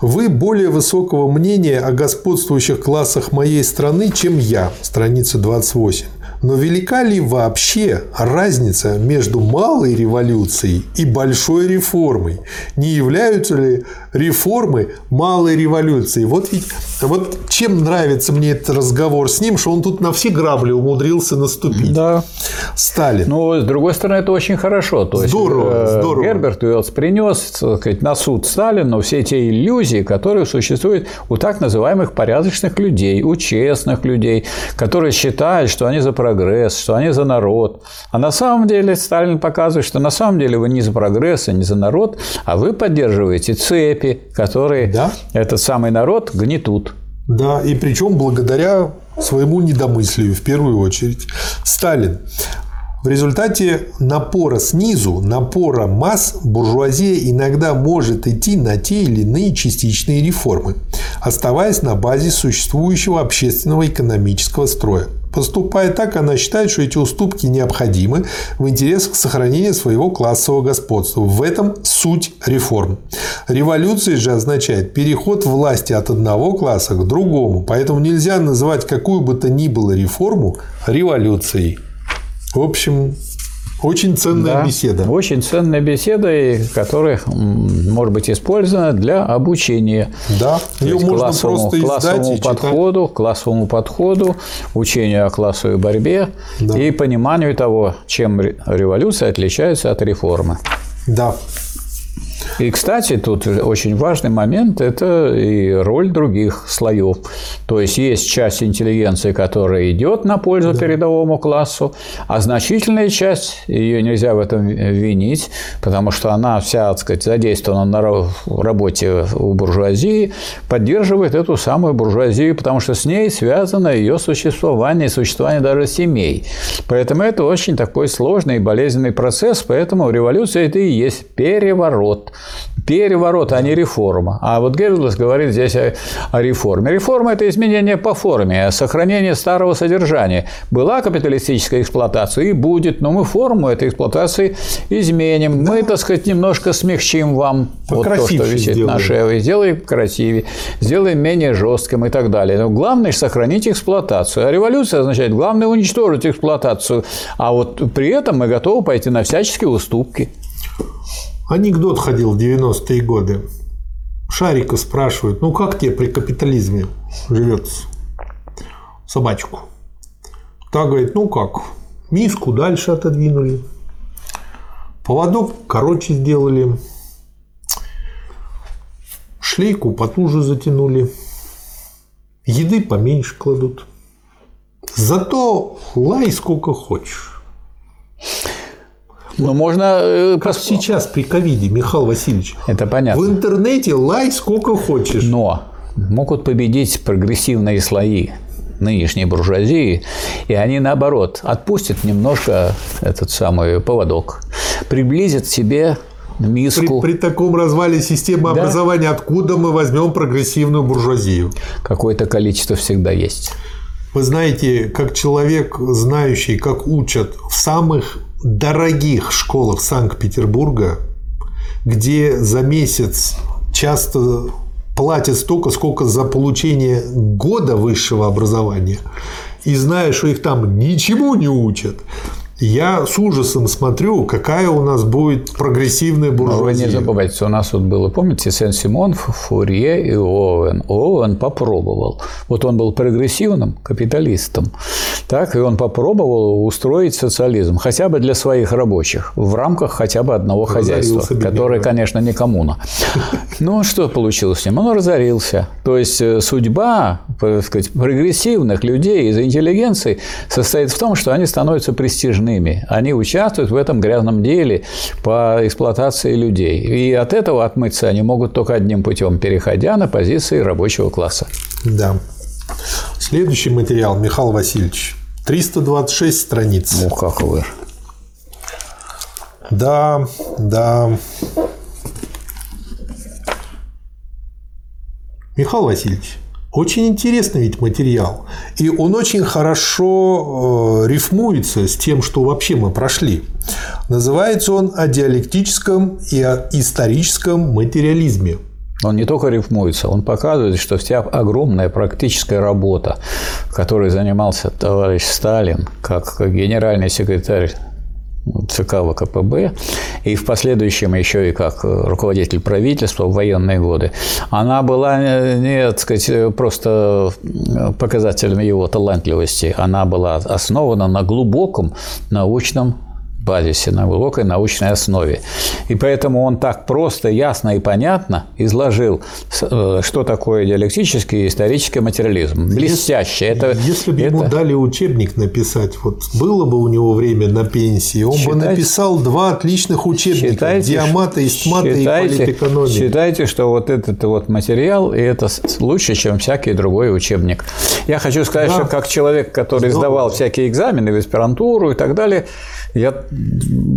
вы более высокого мнения о господствующих классах моей страны, чем я. Страница 28. Но велика ли вообще разница между малой революцией и большой реформой? Не являются ли реформы малой революцией? Вот ведь вот чем нравится мне этот разговор с ним, что он тут на все грабли умудрился наступить. Да. Сталин. Ну, с другой стороны, это очень хорошо. То здорово, есть, здорово. Герберт Уэллс принес сказать, на суд Сталину все те иллюзии, которые существуют у так называемых порядочных людей, у честных людей, которые считают, что они за прогресс, что они за народ. А на самом деле Сталин показывает, что на самом деле вы не за прогресс, а не за народ, а вы поддерживаете цепи, которые да? этот самый народ гнетут. Да, и причем благодаря своему недомыслию в первую очередь. Сталин. В результате напора снизу, напора масс, буржуазия иногда может идти на те или иные частичные реформы, оставаясь на базе существующего общественного экономического строя. Поступая так, она считает, что эти уступки необходимы в интересах сохранения своего классового господства. В этом суть реформ. Революция же означает переход власти от одного класса к другому. Поэтому нельзя называть какую бы то ни было реформу революцией. В общем, очень ценная да, беседа. Очень ценная беседа, которая может быть использована для обучения. Да, ее можно классовому, просто классовому подходу, читать. классовому подходу, учению о классовой борьбе да. и пониманию того, чем революция отличается от реформы. Да. И, кстати, тут очень важный момент – это и роль других слоев. То есть, есть часть интеллигенции, которая идет на пользу да. передовому классу, а значительная часть, ее нельзя в этом винить, потому что она вся, так сказать, задействована на работе у буржуазии, поддерживает эту самую буржуазию, потому что с ней связано ее существование, существование даже семей. Поэтому это очень такой сложный и болезненный процесс, поэтому революция – это и есть переворот переворот, а не реформа. А вот Гердлес говорит здесь о, о реформе. Реформа – это изменение по форме, сохранение старого содержания. Была капиталистическая эксплуатация и будет, но мы форму этой эксплуатации изменим. Да. Мы, так сказать, немножко смягчим вам вот то, что висит сделаем. на шее, сделаем красивее, сделаем менее жестким и так далее. Но главное – сохранить эксплуатацию. А революция означает, главное – уничтожить эксплуатацию. А вот при этом мы готовы пойти на всяческие уступки. Анекдот ходил в 90-е годы. Шарика спрашивают, ну как тебе при капитализме живется собачку? Та говорит, ну как, миску дальше отодвинули, поводок короче сделали, шлейку потуже затянули, еды поменьше кладут. Зато лай сколько хочешь. Но можно... Э, как сейчас при ковиде, Михаил Васильевич. Это понятно. В интернете лай сколько хочешь. Но могут победить прогрессивные слои нынешней буржуазии, и они, наоборот, отпустят немножко этот самый поводок, приблизят себе миску. При, при таком развале системы да. образования откуда мы возьмем прогрессивную буржуазию? Какое-то количество всегда есть. Вы знаете, как человек, знающий, как учат в самых дорогих школах Санкт-Петербурга, где за месяц часто платят столько, сколько за получение года высшего образования, и зная, что их там ничему не учат, я с ужасом смотрю, какая у нас будет прогрессивная буржуазия. Но вы не забывайте, у нас вот было, помните, Сен-Симон, Фурье и Оуэн. Оуэн попробовал. Вот он был прогрессивным капиталистом. Так, и он попробовал устроить социализм, хотя бы для своих рабочих, в рамках хотя бы одного хозяйства, которое, конечно, не коммуна. [laughs] Ну, что получилось с ним? Он разорился. То есть, э, судьба так сказать, прогрессивных людей из интеллигенции состоит в том, что они становятся престижными нужными. Они участвуют в этом грязном деле по эксплуатации людей. И от этого отмыться они могут только одним путем, переходя на позиции рабочего класса. Да. Следующий материал, Михаил Васильевич. 326 страниц. Ну, как вы. Да, да. Михаил Васильевич, очень интересный ведь материал. И он очень хорошо э, рифмуется с тем, что вообще мы прошли. Называется он «О диалектическом и о историческом материализме». Он не только рифмуется, он показывает, что вся огромная практическая работа, которой занимался товарищ Сталин, как генеральный секретарь ЦК ВКПБ, и в последующем еще и как руководитель правительства в военные годы, она была не, так сказать, просто показателем его талантливости, она была основана на глубоком научном базисе, на глубокой научной основе. И поэтому он так просто, ясно и понятно изложил, э, что такое диалектический и исторический материализм. Блестяще. Если, это, если бы это... ему дали учебник написать, вот было бы у него время на пенсии, он считайте, бы написал два отличных учебника считайте, «Диамата», «Истмата» считайте, и «Политэкономия». Считайте, что вот этот вот материал, и это лучше, чем всякий другой учебник. Я хочу сказать, да. что как человек, который сдавал всякие экзамены в аспирантуру и так далее, я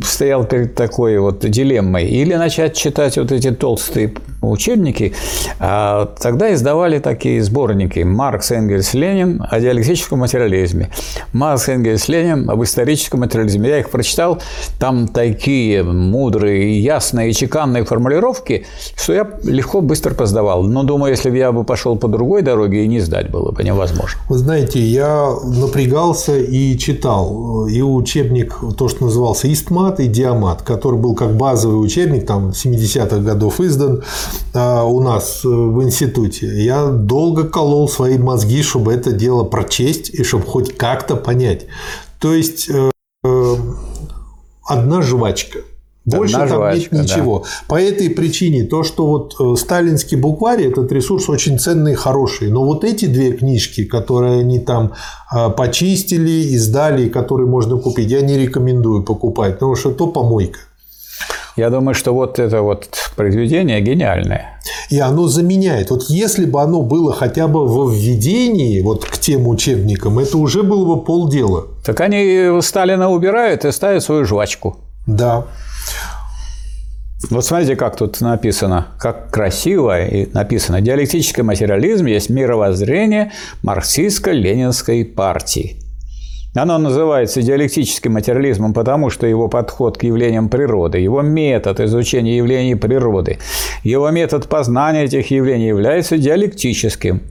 стоял перед такой вот дилеммой. Или начать читать вот эти толстые учебники, а тогда издавали такие сборники «Маркс, Энгельс, Ленин» о диалектическом материализме, «Маркс, Энгельс, Ленин» об историческом материализме. Я их прочитал, там такие мудрые, ясные, чеканные формулировки, что я легко, быстро поздавал. Но думаю, если бы я бы пошел по другой дороге, и не сдать было бы невозможно. Вы знаете, я напрягался и читал и учебник, то, что назывался «Истмат» и «Диамат», который был как базовый учебник, там, 70-х годов издан, а, у нас э, в институте, я долго колол свои мозги, чтобы это дело прочесть и чтобы хоть как-то понять. То есть э, э, одна жвачка. Больше там жвачка, нет ничего. Да. По этой причине то, что вот сталинский букварь этот ресурс очень ценный и хороший, но вот эти две книжки, которые они там почистили, издали, которые можно купить, я не рекомендую покупать, потому что то помойка. Я думаю, что вот это вот произведение гениальное. И оно заменяет. Вот если бы оно было хотя бы во введении вот к тем учебникам, это уже было бы полдела. Так они Сталина убирают и ставят свою жвачку. Да. Вот смотрите, как тут написано, как красиво и написано. Диалектический материализм есть мировоззрение марксистско-ленинской партии. Оно называется диалектическим материализмом, потому что его подход к явлениям природы, его метод изучения явлений природы, его метод познания этих явлений является диалектическим,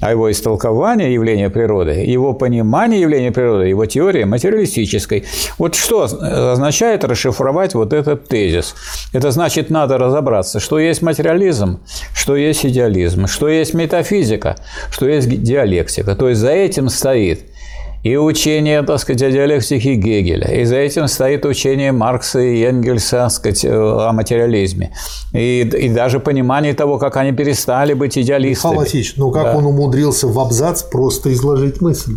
а его истолкование явления природы, его понимание явления природы, его теория материалистической. Вот что означает расшифровать вот этот тезис? Это значит, надо разобраться, что есть материализм, что есть идеализм, что есть метафизика, что есть диалектика. То есть за этим стоит – и учение, так сказать, о диалектике Гегеля. И за этим стоит учение Маркса и Энгельса, так сказать, о материализме. И, и даже понимание того, как они перестали быть идеалистами. Михаил Васильевич, ну как да. он умудрился в абзац просто изложить мысль?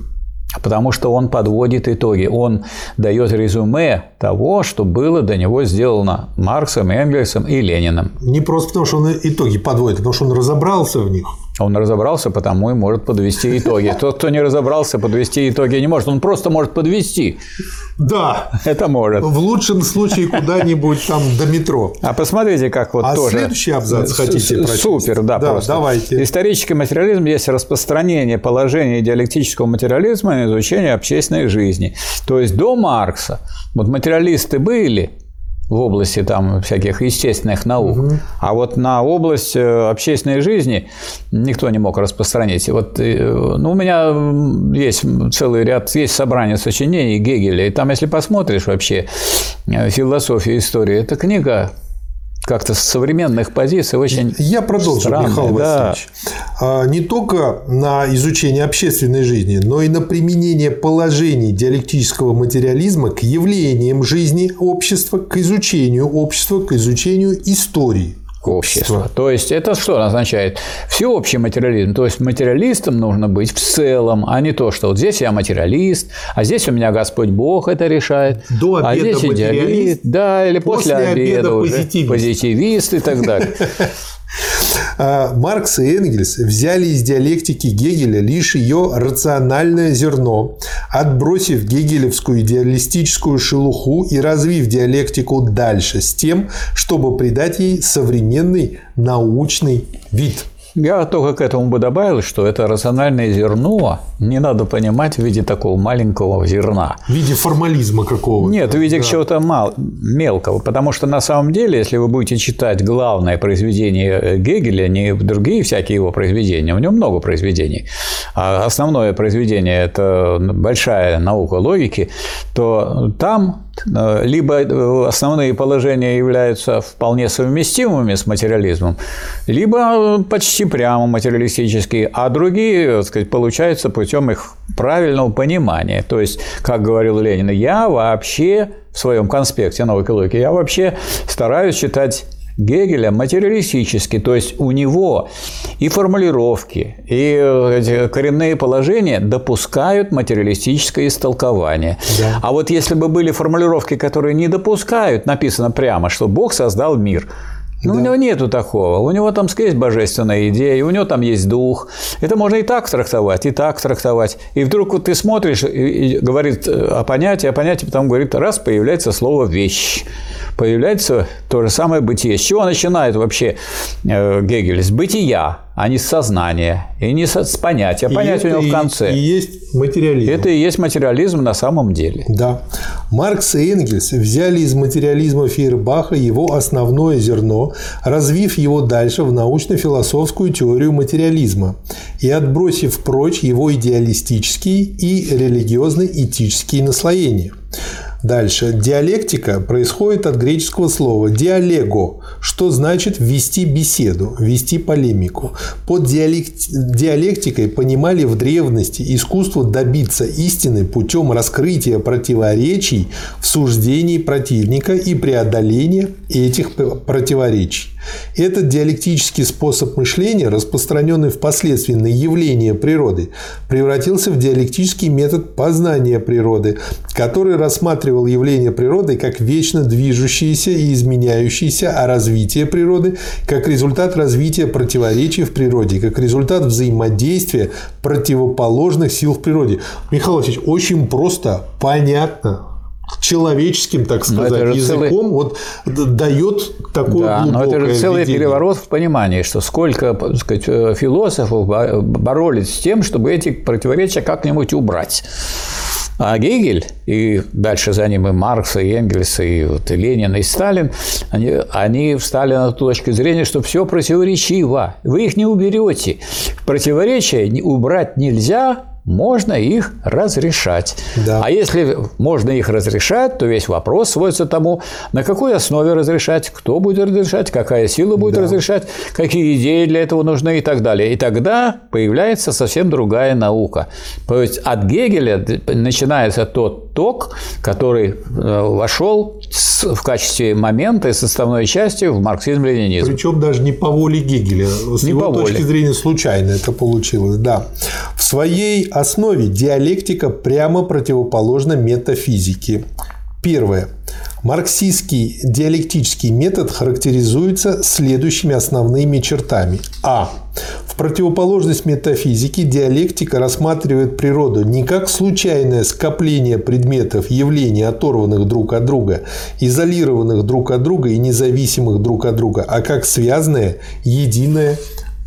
Потому что он подводит итоги, он дает резюме того, что было до него сделано Марксом, Энгельсом и Лениным. Не просто потому, что он итоги подводит, а потому что он разобрался в них. Он разобрался, потому и может подвести итоги. Тот, кто не разобрался, подвести итоги не может. Он просто может подвести. Да. Это может. В лучшем случае куда-нибудь там до метро. А посмотрите, как вот а тоже... следующий абзац хотите прочесть? Супер, да, да просто. давайте. Исторический материализм есть распространение положения диалектического материализма на изучение общественной жизни. То есть до Маркса вот материалисты были, в области там всяких естественных наук, угу. а вот на область э, общественной жизни никто не мог распространить. Вот э, ну, у меня есть целый ряд, есть собрание сочинений Гегеля, и там, если посмотришь вообще э, философию истории, это книга как-то с современных позиций очень Я продолжу, странные, Михаил да. Васильевич. А, не только на изучение общественной жизни, но и на применение положений диалектического материализма к явлениям жизни общества, к изучению общества, к изучению истории общества. То есть это что означает? Всеобщий материализм. То есть материалистом нужно быть в целом, а не то, что вот здесь я материалист, а здесь у меня Господь Бог это решает. До обеда а здесь идеалист, да, или после, после обеда, обеда уже позитивист. позитивист и так далее. [laughs] А, Маркс и Энгельс взяли из диалектики Гегеля лишь ее рациональное зерно, отбросив гегелевскую идеалистическую шелуху и развив диалектику дальше с тем, чтобы придать ей современный научный вид. Я только к этому бы добавил, что это рациональное зерно не надо понимать в виде такого маленького зерна. В виде формализма какого-то. Нет, в виде да. чего-то мал, мелкого. Потому что на самом деле, если вы будете читать главное произведение Гегеля, не другие всякие его произведения, у него много произведений, а основное произведение – это большая наука логики, то там Э, либо э, основные положения являются вполне совместимыми с материализмом, либо почти прямо материалистические, а другие, так сказать, получаются путем их правильного понимания. То есть, как говорил Ленин, я вообще в своем конспекте новой экологии, я вообще стараюсь читать Гегеля материалистический, то есть у него и формулировки, и эти коренные положения допускают материалистическое истолкование. Да. А вот если бы были формулировки, которые не допускают, написано прямо, что Бог создал мир, ну, да. у него нету такого. У него там есть божественная идея, у него там есть дух. Это можно и так трактовать, и так трактовать. И вдруг вот ты смотришь и говорит о понятии, о понятии, потом говорит, раз появляется слово «вещь» появляется то же самое бытие. С чего начинает вообще э, Гегель? С бытия, а не с сознания, и не с понятия. А понятие у него в конце. И, и есть материализм. Это и есть материализм на самом деле. Да. Маркс и Энгельс взяли из материализма Фейербаха его основное зерно, развив его дальше в научно-философскую теорию материализма и отбросив прочь его идеалистические и религиозно-этические наслоения. Дальше. Диалектика происходит от греческого слова «диалего», что значит «вести беседу», «вести полемику». Под диалектикой понимали в древности искусство добиться истины путем раскрытия противоречий в суждении противника и преодоления этих противоречий. Этот диалектический способ мышления, распространенный впоследствии на явления природы, превратился в диалектический метод познания природы, который рассматривал явления природы как вечно движущиеся и изменяющиеся, а развитие природы как результат развития противоречий в природе, как результат взаимодействия противоположных сил в природе. Михаил Васильевич, очень просто, понятно, человеческим, так сказать, языком целый... вот дает такое да, но это же целый видение. переворот в понимании, что сколько так сказать, э, философов боролись с тем, чтобы эти противоречия как-нибудь убрать. А Гегель, и дальше за ним и Маркс, и Энгельс, и, вот, и Ленин, и Сталин, они, они встали на ту точку зрения, что все противоречиво. Вы их не уберете. Противоречия убрать нельзя, можно их разрешать. Да. А если можно их разрешать, то весь вопрос сводится к тому, на какой основе разрешать, кто будет разрешать, какая сила будет да. разрешать, какие идеи для этого нужны и так далее. И тогда появляется совсем другая наука. То есть от Гегеля начинается тот ток, который э, вошел в качестве момента и составной части в марксизм-ленинизм. Причем даже не по воле Гегеля, с не его точки зрения случайно это получилось. Да. В своей основе диалектика прямо противоположна метафизике. Первое. Марксистский диалектический метод характеризуется следующими основными чертами. А. В противоположность метафизике диалектика рассматривает природу не как случайное скопление предметов, явлений, оторванных друг от друга, изолированных друг от друга и независимых друг от друга, а как связанное, единое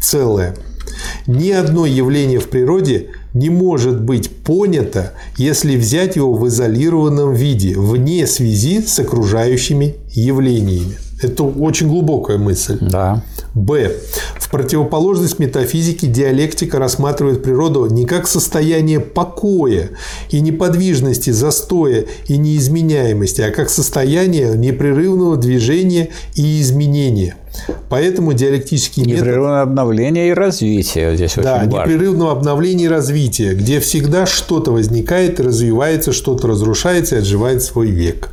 целое. Ни одно явление в природе не может быть понято, если взять его в изолированном виде, вне связи с окружающими явлениями. Это очень глубокая мысль. Да. Б. В противоположность метафизике диалектика рассматривает природу не как состояние покоя и неподвижности, застоя и неизменяемости, а как состояние непрерывного движения и изменения. Поэтому диалектический метод... Непрерывное обновление и развитие здесь Да, очень важно. непрерывного обновления и развития, где всегда что-то возникает, развивается, что-то разрушается и отживает свой век.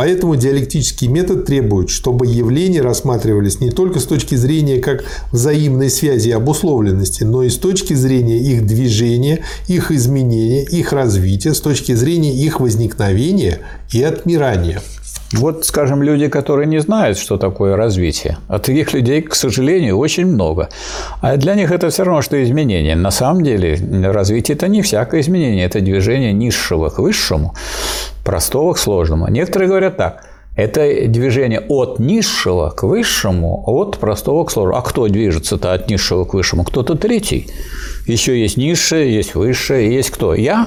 Поэтому диалектический метод требует, чтобы явления рассматривались не только с точки зрения как взаимной связи и обусловленности, но и с точки зрения их движения, их изменения, их развития, с точки зрения их возникновения и отмирания. Вот, скажем, люди, которые не знают, что такое развитие. А таких людей, к сожалению, очень много. А для них это все равно, что изменение. На самом деле развитие – это не всякое изменение, это движение низшего к высшему, простого к сложному. Некоторые говорят так – Это движение от низшего к высшему, от простого к сложному. А кто движется-то от низшего к высшему? Кто-то третий. Еще есть низшее, есть высшее, есть кто? Я?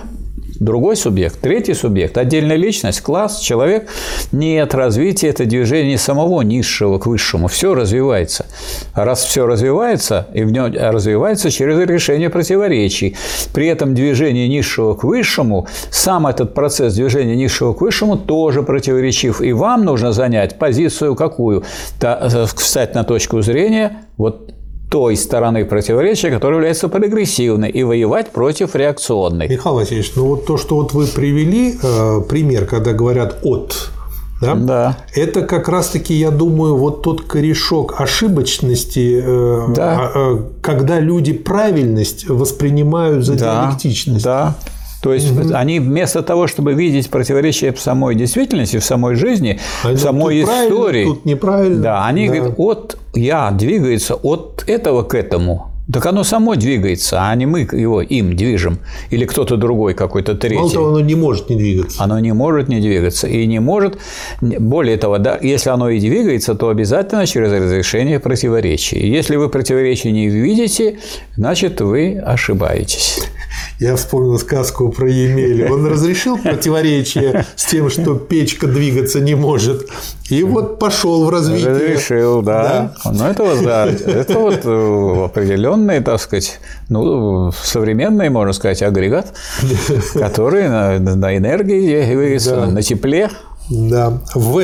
Другой субъект, третий субъект, отдельная личность, класс, человек. Нет, развитие – это движение самого низшего к высшему. Все развивается. А раз все развивается, и в нем развивается через решение противоречий. При этом движение низшего к высшему, сам этот процесс движения низшего к высшему тоже противоречив. И вам нужно занять позицию какую? Э, встать на точку зрения вот той стороны противоречия, которая является прогрессивной, и воевать против реакционной. Михаил Васильевич, ну вот то, что вот вы привели, э, пример, когда говорят «от», да? да. Это как раз-таки, я думаю, вот тот корешок ошибочности, э, да. э, когда люди правильность воспринимают за да. диалектичность. Да. То есть угу. они вместо того, чтобы видеть противоречия в самой действительности, в самой жизни, а в самой тут истории, тут неправильно. Да, они да. говорят, от я двигается от этого к этому. Так оно само двигается, а не мы его им движем. Или кто-то другой, какой-то третий. Мало того, оно не может не двигаться. Оно не может не двигаться. И не может... Более того, да, если оно и двигается, то обязательно через разрешение противоречий. Если вы противоречия не видите, значит, вы ошибаетесь. Я вспомнил сказку про Емеля. Он разрешил противоречие с тем, что печка двигаться не может. И вот пошел в развитие. Разрешил, да. да. Ну, это вот, да, это вот э, определенный, так сказать, ну, современный, можно сказать, агрегат, [laughs] который на, на энергии двигается, да. на тепле. Да. В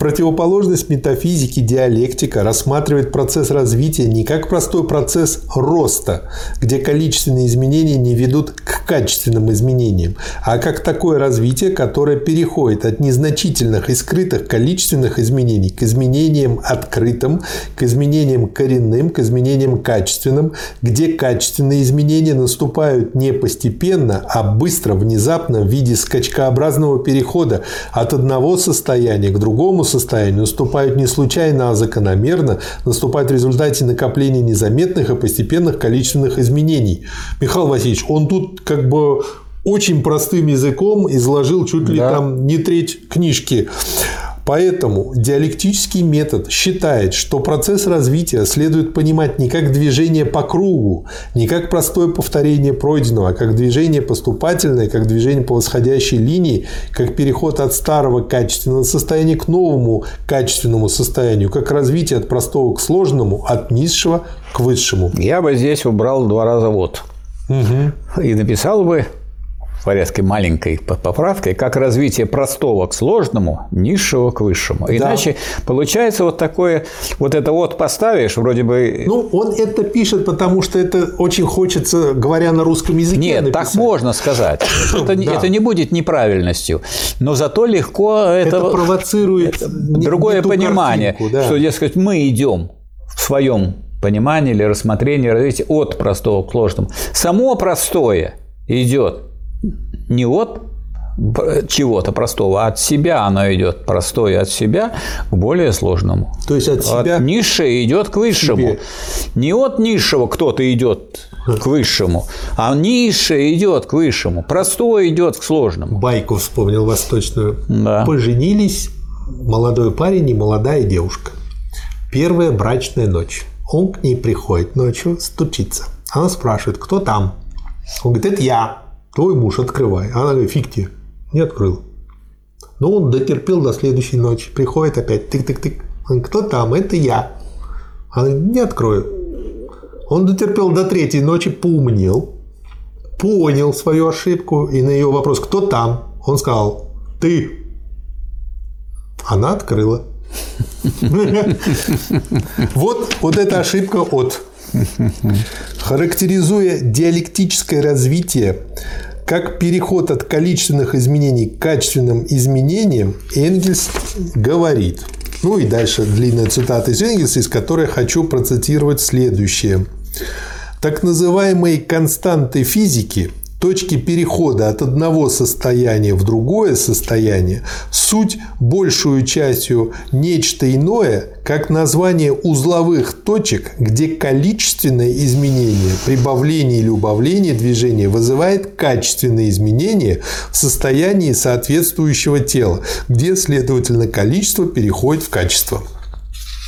противоположность метафизике диалектика рассматривает процесс развития не как простой процесс роста, где количественные изменения не ведут к качественным изменениям, а как такое развитие, которое переходит от незначительных и скрытых количественных изменений к изменениям открытым, к изменениям коренным, к изменениям качественным, где качественные изменения наступают не постепенно, а быстро, внезапно в виде скачкообразного перехода от одного состояния к другому состоянию наступают не случайно, а закономерно, наступают в результате накопления незаметных и постепенных количественных изменений. Михаил Васильевич, он тут как бы очень простым языком изложил чуть ли да. там не треть книжки. Поэтому диалектический метод считает, что процесс развития следует понимать не как движение по кругу, не как простое повторение пройденного, а как движение поступательное, как движение по восходящей линии, как переход от старого качественного состояния к новому качественному состоянию, как развитие от простого к сложному, от низшего к высшему. Я бы здесь убрал два раза вот. Угу. И написал бы порядке маленькой поправкой, как развитие простого к сложному, низшего к высшему. Да. Иначе получается вот такое, вот это вот поставишь, вроде бы... Ну, он это пишет, потому что это очень хочется, говоря на русском языке, Нет, написать. так можно сказать. [coughs] Это, да. это не будет неправильностью, но зато легко это... Это провоцирует это другое не понимание, картинку, да. что, дескать, мы идем в своем понимании или рассмотрении развития от простого к сложному. Само простое идет не от чего-то простого, а от себя оно идет простое от себя к более сложному. То есть от себя от низшего идет к высшему. Себе. Не от низшего кто-то идет к высшему, а низшее идет к высшему, простое идет к сложному. Байку вспомнил восточную. Да. Поженились молодой парень и молодая девушка. Первая брачная ночь. Он к ней приходит ночью, стучится. Она спрашивает, кто там? Он говорит, это я. Твой муж, открывай. Она говорит, фиг тебе. Не открыл. Но он дотерпел до следующей ночи. Приходит опять, тык-тык-тык. Он, кто там? Это я. Она говорит, не открою. Он дотерпел до третьей ночи, поумнел, понял свою ошибку, и на ее вопрос, кто там, он сказал, ты. Она открыла. Вот, вот эта ошибка от Характеризуя диалектическое развитие как переход от количественных изменений к качественным изменениям, Энгельс говорит. Ну и дальше длинная цитата из Энгельса, из которой хочу процитировать следующее. Так называемые константы физики точки перехода от одного состояния в другое состояние, суть большую частью нечто иное, как название узловых точек, где количественное изменение, прибавление или убавление движения вызывает качественные изменения в состоянии соответствующего тела, где, следовательно, количество переходит в качество.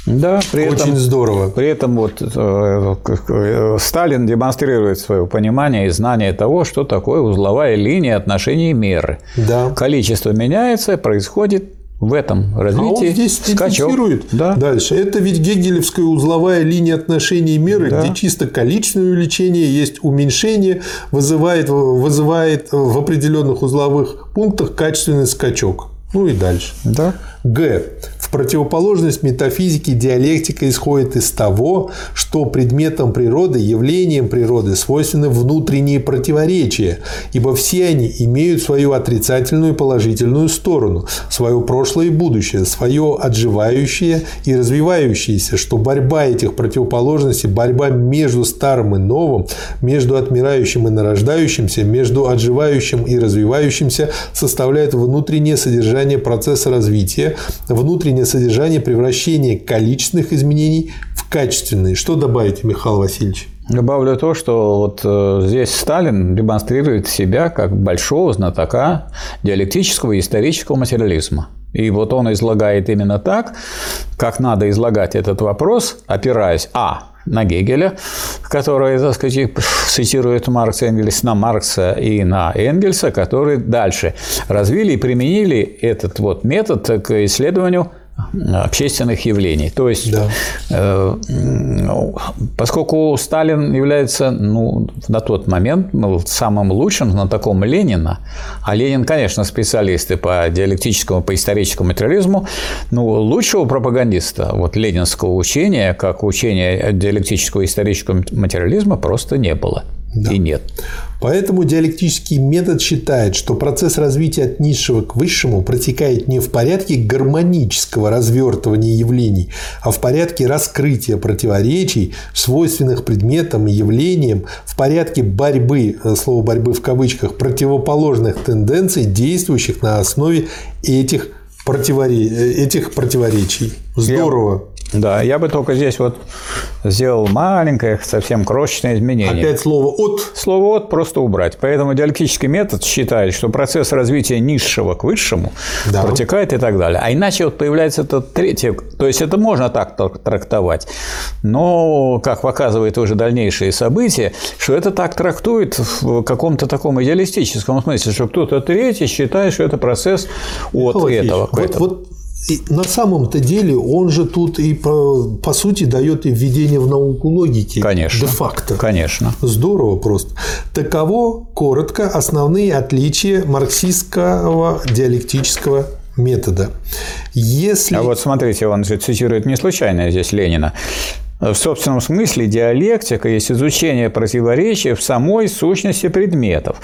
Да, при Очень этом, здорово. При этом вот э, э, Сталин демонстрирует свое понимание и знание того, что такое узловая линия отношений меры. Да. Количество меняется, происходит в этом развитии а он здесь скачок. Да. Дальше. Это ведь гегелевская узловая линия отношений меры, да. где чисто количественное увеличение есть уменьшение, вызывает, вызывает в определенных узловых пунктах качественный скачок. Ну и дальше. Да. Г. Противоположность метафизике диалектика исходит из того, что предметом природы, явлением природы свойственны внутренние противоречия, ибо все они имеют свою отрицательную и положительную сторону, свое прошлое и будущее, свое отживающее и развивающееся, что борьба этих противоположностей, борьба между старым и новым, между отмирающим и нарождающимся, между отживающим и развивающимся составляет внутреннее содержание процесса развития, внутреннее содержание превращения количественных изменений в качественные. Что добавите, Михаил Васильевич? Добавлю то, что вот э, здесь Сталин демонстрирует себя как большого знатока диалектического и исторического материализма. И вот он излагает именно так, как надо излагать этот вопрос, опираясь а на Гегеля, который, так сказать, цитирует Маркс Энгельс, на Маркса и на Энгельса, которые дальше развили и применили этот вот метод к исследованию общественных явлений. То есть, да. э, поскольку Сталин является ну, на тот момент был самым лучшим знатоком Ленина, а Ленин, конечно, специалист и по диалектическому, по историческому материализму, ну, лучшего пропагандиста вот ленинского учения, как учения диалектического и исторического материализма, просто не было да. и нет. Поэтому диалектический метод считает, что процесс развития от низшего к высшему протекает не в порядке гармонического развертывания явлений, а в порядке раскрытия противоречий, свойственных предметам и явлениям, в порядке борьбы, э, слово борьбы в кавычках, противоположных тенденций, действующих на основе этих, противоре... Э, этих противоречий. Здорово. Да, я бы только здесь вот сделал маленькое, совсем крошечное изменение. Опять слово «от». Слово «от» просто убрать. Поэтому диалектический метод считает, что процесс развития низшего к высшему да. протекает и так далее. А иначе вот появляется это третье, то есть это можно так трактовать, но, как показывает уже дальнейшие события, что это так трактует в каком-то таком идеалистическом смысле, что кто-то третий считает, что это процесс от этого. Вот, вот и на самом-то деле он же тут и по, по сути дает и введение в науку логики. Конечно. Де-факто. Конечно. Здорово просто. Таково коротко основные отличия марксистского диалектического метода. Если... А вот смотрите, он же цитирует не случайно здесь Ленина. В собственном смысле диалектика есть изучение противоречия в самой сущности предметов.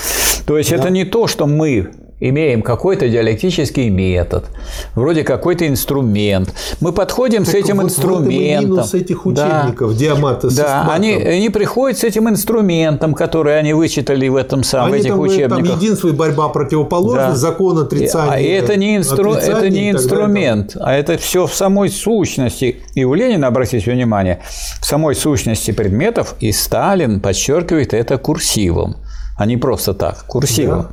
То есть да. это не то, что мы имеем какой-то диалектический метод, вроде какой-то инструмент. Мы подходим так с этим вот инструментом. минус этих учебников да, Диамата Да, они, они приходят с этим инструментом, который они вычитали в этом самом они этих там, учебниках. Там единство и борьба противоположность, да. закон отрицания. А это не, инстру... это не инструмент, а это все в самой сущности. И у Ленина, обратите внимание, в самой сущности предметов, и Сталин подчеркивает это курсивом а не просто так, курсивом.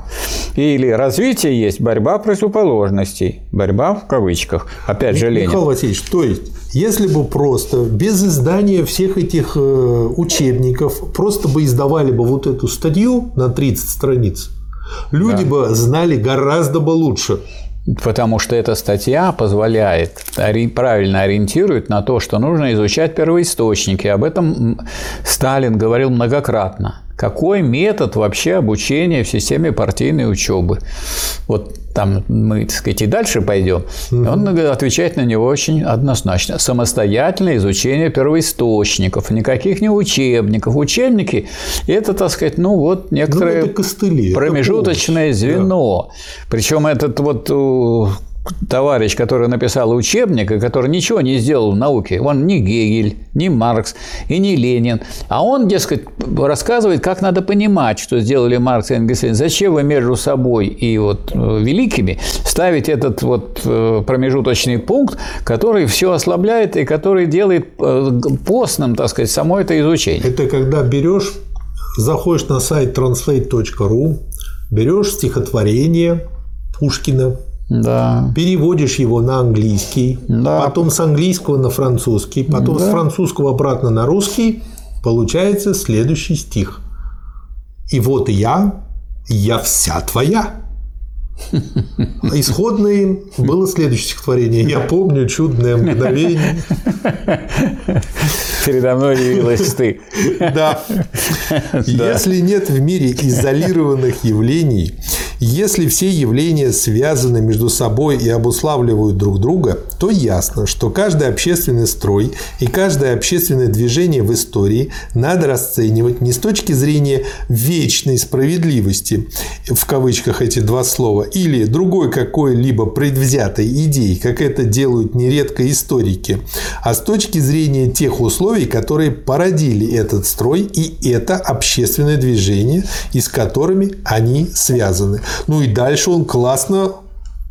Да. Или развитие есть борьба противоположностей, борьба в кавычках. Опять же, Ленин. Михаил Васильевич, то есть, если бы просто без издания всех этих э, учебников, просто бы издавали бы вот эту статью на 30 страниц, люди да. бы знали гораздо бы лучше. Потому что эта статья позволяет, правильно ориентирует на то, что нужно изучать первоисточники. Об этом Сталин говорил многократно. Какой метод вообще обучения в системе партийной учебы? Вот там мы, так сказать, и дальше пойдем. Угу. Он отвечает на него очень однозначно. Самостоятельное изучение первоисточников, никаких не учебников. Учебники – это, так сказать, ну вот некоторое ну, костыли, промежуточное звено. Да. Причем этот вот товарищ, который написал учебник, и который ничего не сделал в науке. Он не Гегель, не Маркс и не Ленин. А он, дескать, рассказывает, как надо понимать, что сделали Маркс и Энгельс. Зачем вы между собой и вот э, великими ставите этот вот э, промежуточный пункт, который все ослабляет и который делает э, постным, так сказать, само это изучение. Это когда берешь, заходишь на сайт translate.ru, берешь стихотворение Пушкина, да. переводишь его на английский, да. потом с английского на французский, потом да. с французского обратно на русский, получается следующий стих. И вот я, я вся твоя. Исходное было следующее стихотворение. Я помню чудное мгновение. Передо мной явилась ты. Да. Если нет в мире изолированных явлений, если все явления связаны между собой и обуславливают друг друга, то ясно, что каждый общественный строй и каждое общественное движение в истории надо расценивать не с точки зрения вечной справедливости, в кавычках эти два слова, или другой какой-либо предвзятой идеи, как это делают нередко историки, а с точки зрения тех условий, которые породили этот строй и это общественное движение, и с которыми они связаны. Ну и дальше он классно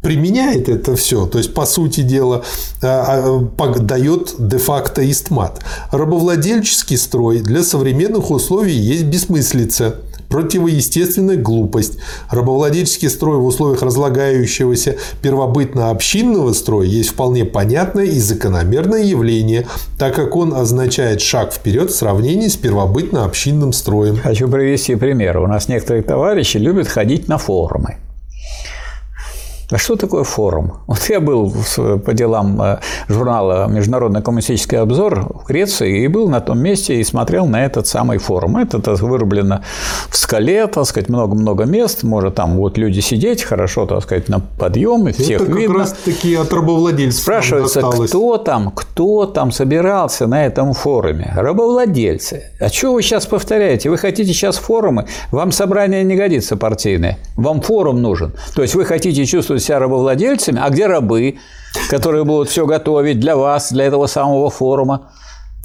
применяет это все. То есть, по сути дела, а, а, дает де-факто истмат. Рабовладельческий строй для современных условий есть бессмыслица противоестественная глупость. Рабовладельческий строй в условиях разлагающегося первобытно-общинного строя есть вполне понятное и закономерное явление, так как он означает шаг вперед в сравнении с первобытно-общинным строем. Хочу привести пример. У нас некоторые товарищи любят ходить на форумы. А что такое форум? Вот я был по делам э, журнала «Международный коммунистический обзор» в Греции и был на том месте и смотрел на этот самый форум. Это так, вырублено в скале, так сказать, много-много мест. Может там вот люди сидеть, хорошо, так сказать, на подъем, всех Это видно. как раз таки от рабовладельцев Спрашивается, кто там, кто там собирался на этом форуме? Рабовладельцы. А что вы сейчас повторяете? Вы хотите сейчас форумы? Вам собрание не годится партийное. Вам форум нужен. То есть вы хотите чувствовать чувствуют себя рабовладельцами, а где рабы, которые будут все готовить для вас, для этого самого форума?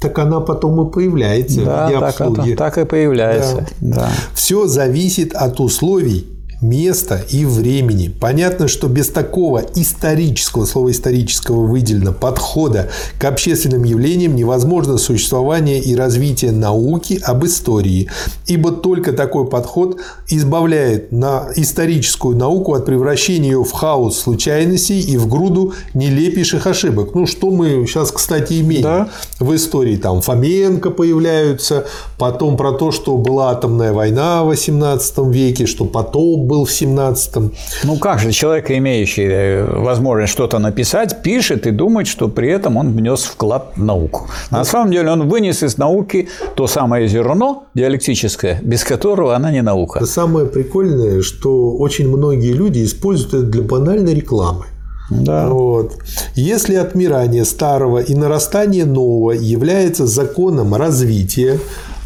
Так она потом и появляется да, в так, обслуги. так и появляется. Да. Да. Все зависит от условий места и времени. Понятно, что без такого исторического, слова исторического выделено, подхода к общественным явлениям невозможно существование и развитие науки об истории, ибо только такой подход избавляет на историческую науку от превращения ее в хаос случайностей и в груду нелепейших ошибок. Ну, что мы сейчас, кстати, имеем да. в истории. Там Фоменко появляются, потом про то, что была атомная война в 18 веке, что потом был в 17-м. Ну как же человек, имеющий э, возможность что-то написать, пишет и думает, что при этом он внес вклад в науку. На самом деле он вынес из науки то самое зерно диалектическое, без которого она не наука. Самое прикольное, что очень многие люди используют это для банальной рекламы. Да. Вот. Если отмирание старого и нарастание нового является законом развития,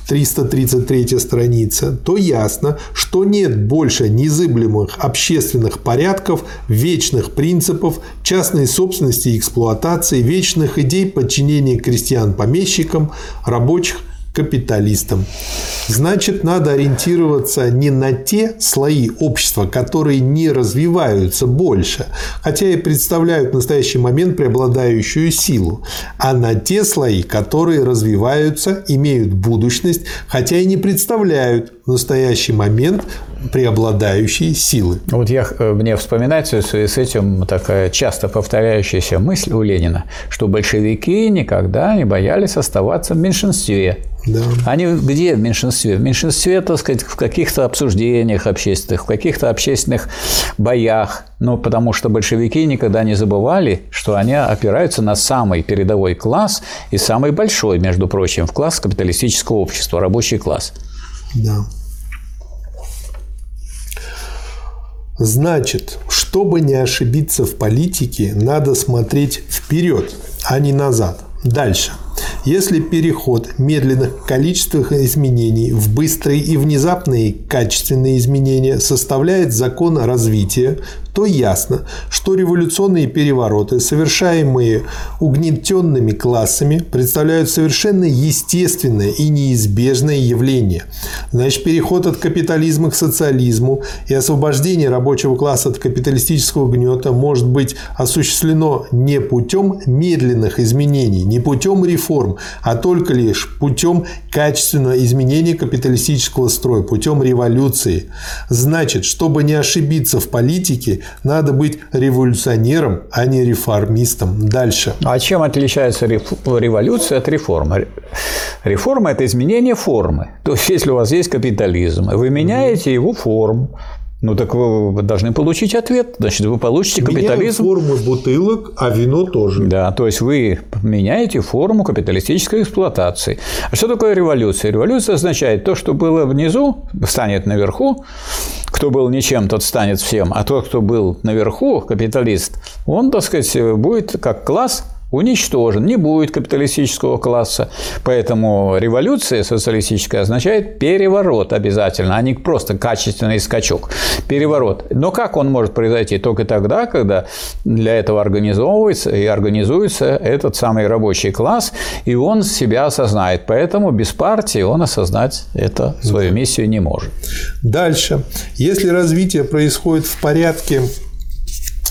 333 страница, то ясно, что нет больше незыблемых общественных порядков, вечных принципов, частной собственности и эксплуатации, вечных идей подчинения крестьян помещикам, рабочих капиталистам. Значит, надо ориентироваться не на те слои общества, которые не развиваются больше, хотя и представляют в настоящий момент преобладающую силу, а на те слои, которые развиваются, имеют будущность, хотя и не представляют в настоящий момент преобладающие силы. Вот я, э, мне вспоминается в связи с этим такая часто повторяющаяся мысль у Ленина, что большевики никогда не боялись оставаться в меньшинстве. Да. Они где в меньшинстве? В меньшинстве, так сказать, в каких-то обсуждениях общественных, в каких-то общественных боях. Ну, потому что большевики никогда не забывали, что они опираются на самый передовой класс и самый большой, между прочим, в класс капиталистического общества, рабочий класс. Да. Значит, чтобы не ошибиться в политике, надо смотреть вперед, а не назад. Дальше. Если переход медленных количественных изменений в быстрые и внезапные качественные изменения составляет закон развития, то ясно, что революционные перевороты, совершаемые угнетенными классами, представляют совершенно естественное и неизбежное явление. Значит, переход от капитализма к социализму и освобождение рабочего класса от капиталистического гнета может быть осуществлено не путем медленных изменений, не путем реформ, а только лишь путем качественного изменения капиталистического строя, путем революции. Значит, чтобы не ошибиться в политике, надо быть революционером, а не реформистом. Дальше. А чем отличается революция от реформы? Реформа – это изменение формы. То есть, если у вас есть капитализм, вы меняете его форму, ну так вы должны получить ответ. Значит, вы получите капитализм. Меняем формы бутылок, а вино тоже. Да, то есть вы меняете форму капиталистической эксплуатации. А что такое революция? Революция означает то, что было внизу, станет наверху. Кто был ничем, тот станет всем. А тот, кто был наверху, капиталист, он, так сказать, будет как класс уничтожен, не будет капиталистического класса. Поэтому революция социалистическая означает переворот обязательно, а не просто качественный скачок. Переворот. Но как он может произойти? Только тогда, когда для этого организовывается и организуется этот самый рабочий класс, и он себя осознает. Поэтому без партии он осознать это, свою миссию не может. Дальше. Если развитие происходит в порядке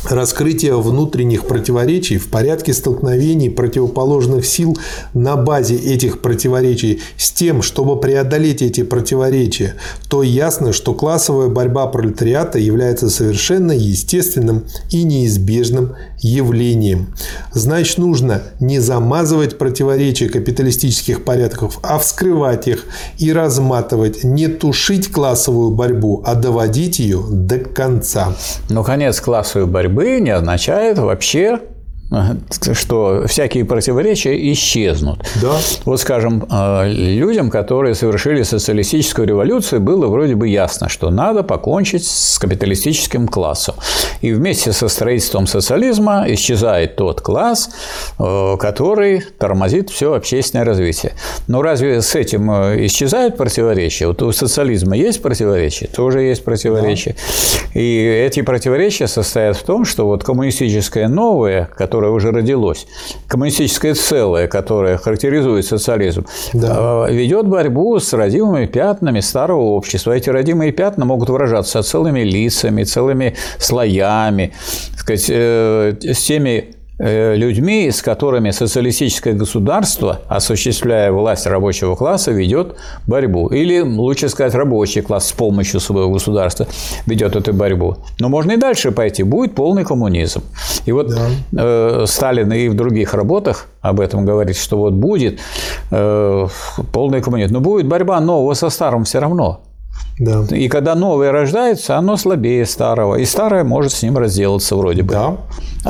раскрытие внутренних противоречий в порядке столкновений противоположных сил на базе этих противоречий с тем, чтобы преодолеть эти противоречия, то ясно, что классовая борьба пролетариата является совершенно естественным и неизбежным явлением. Значит, нужно не замазывать противоречия капиталистических порядков, а вскрывать их и разматывать, не тушить классовую борьбу, а доводить ее до конца. Ну, конец классовой борьбы не означает вообще что всякие противоречия исчезнут. Да. Вот, скажем, э, людям, которые совершили социалистическую революцию, было вроде бы ясно, что надо покончить с капиталистическим классом. И вместе со строительством социализма исчезает тот класс, э, который тормозит все общественное развитие. Но разве с этим э, исчезают противоречия? Вот у социализма есть противоречия? Тоже есть противоречия. Да. И эти противоречия состоят в том, что вот коммунистическое новое, которое которое уже родилось, коммунистическое целое, которое характеризует социализм, да. Э, ведет борьбу с родимыми пятнами старого общества. Эти родимые пятна могут выражаться целыми лицами, целыми слоями, сказать, э, с теми людьми, с которыми социалистическое государство, осуществляя власть рабочего класса, ведет борьбу. Или, лучше сказать, рабочий класс с помощью своего государства ведет эту борьбу. Но можно и дальше пойти. Будет полный коммунизм. И вот да. э, Сталин и в других работах об этом говорит, что вот будет э, полный коммунизм. Но будет борьба нового со старым все равно. Да. И когда новое рождается, оно слабее старого, и старое может с ним разделаться вроде бы. Да.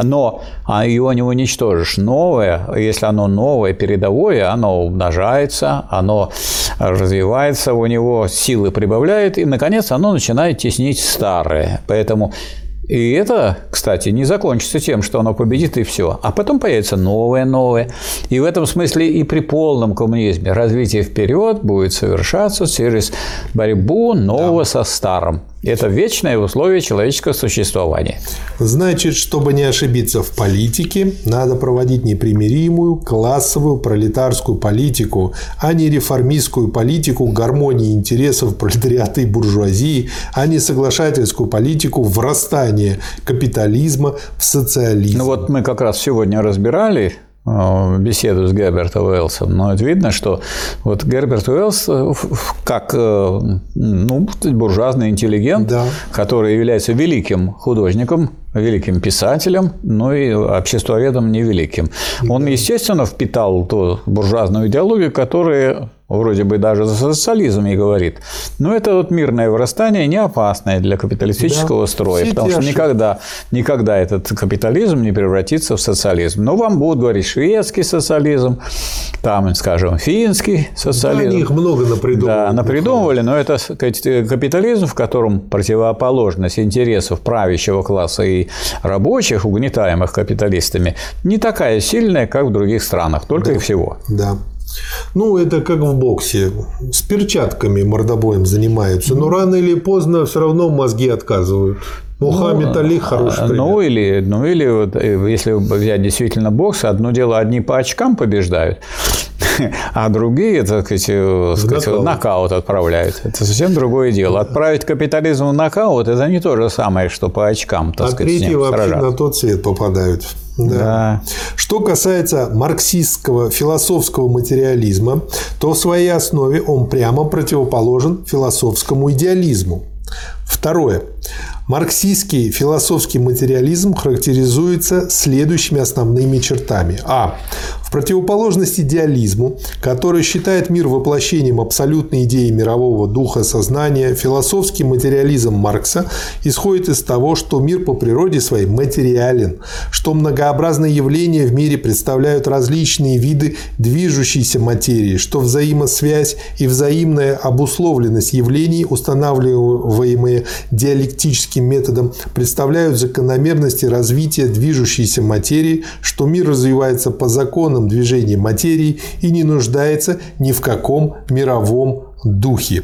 Но а его не уничтожишь. Новое, если оно новое, передовое, оно умножается, оно развивается, у него силы прибавляет, и, наконец, оно начинает теснить старое. Поэтому и это, кстати, не закончится тем, что оно победит и все. А потом появится новое, новое. И в этом смысле и при полном коммунизме развитие вперед будет совершаться через борьбу нового да. со старым. Это вечное условие человеческого существования. Значит, чтобы не ошибиться в политике, надо проводить непримиримую классовую пролетарскую политику, а не реформистскую политику гармонии интересов пролетариата и буржуазии, а не соглашательскую политику врастания капитализма в социализм. Ну вот мы как раз сегодня разбирали беседу с Гербертом Уэллсом, но это видно, что вот Герберт Уэллс э, как э, ну, буржуазный интеллигент, да. который является великим художником, великим писателем, но и обществоведом невеликим. Он, естественно, впитал ту буржуазную идеологию, которая вроде бы даже за социализм и говорит. Но это вот мирное вырастание не опасное для капиталистического да, строя, потому что никогда, никогда этот капитализм не превратится в социализм. Но вам будут говорить шведский социализм, там, скажем, финский социализм. Да, они их много напридумывали. Да, напридумывали, но это капитализм, в котором противоположность интересов правящего класса и рабочих, угнетаемых капиталистами, не такая сильная, как в других странах, только да. и всего. Да. Ну, это как в боксе. С перчатками мордобоем занимаются, но рано или поздно все равно мозги отказывают. Мухаммед ну, Али хороший пример. Ну или, ну или вот, э, если взять действительно бокс, одно дело, одни по очкам побеждают, [laughs] а другие, так сказать, э, сказать нокаут. нокаут отправляют. Это совсем другое дело. Отправить капитализм в нокаут – это не то же самое, что по очкам, так а сказать, третьи вообще сражаться. на тот свет попадают. Да. да. Что касается марксистского философского материализма, то в своей основе он прямо противоположен философскому идеализму. Второе. Марксистский философский материализм характеризуется следующими основными чертами. А противоположность идеализму, который считает мир воплощением абсолютной идеи мирового духа сознания, философский материализм Маркса исходит из того, что мир по природе своей материален, что многообразные явления в мире представляют различные виды движущейся материи, что взаимосвязь и взаимная обусловленность явлений, устанавливаемые диалектическим методом, представляют закономерности развития движущейся материи, что мир развивается по законам движении материи и не нуждается ни в каком мировом духе.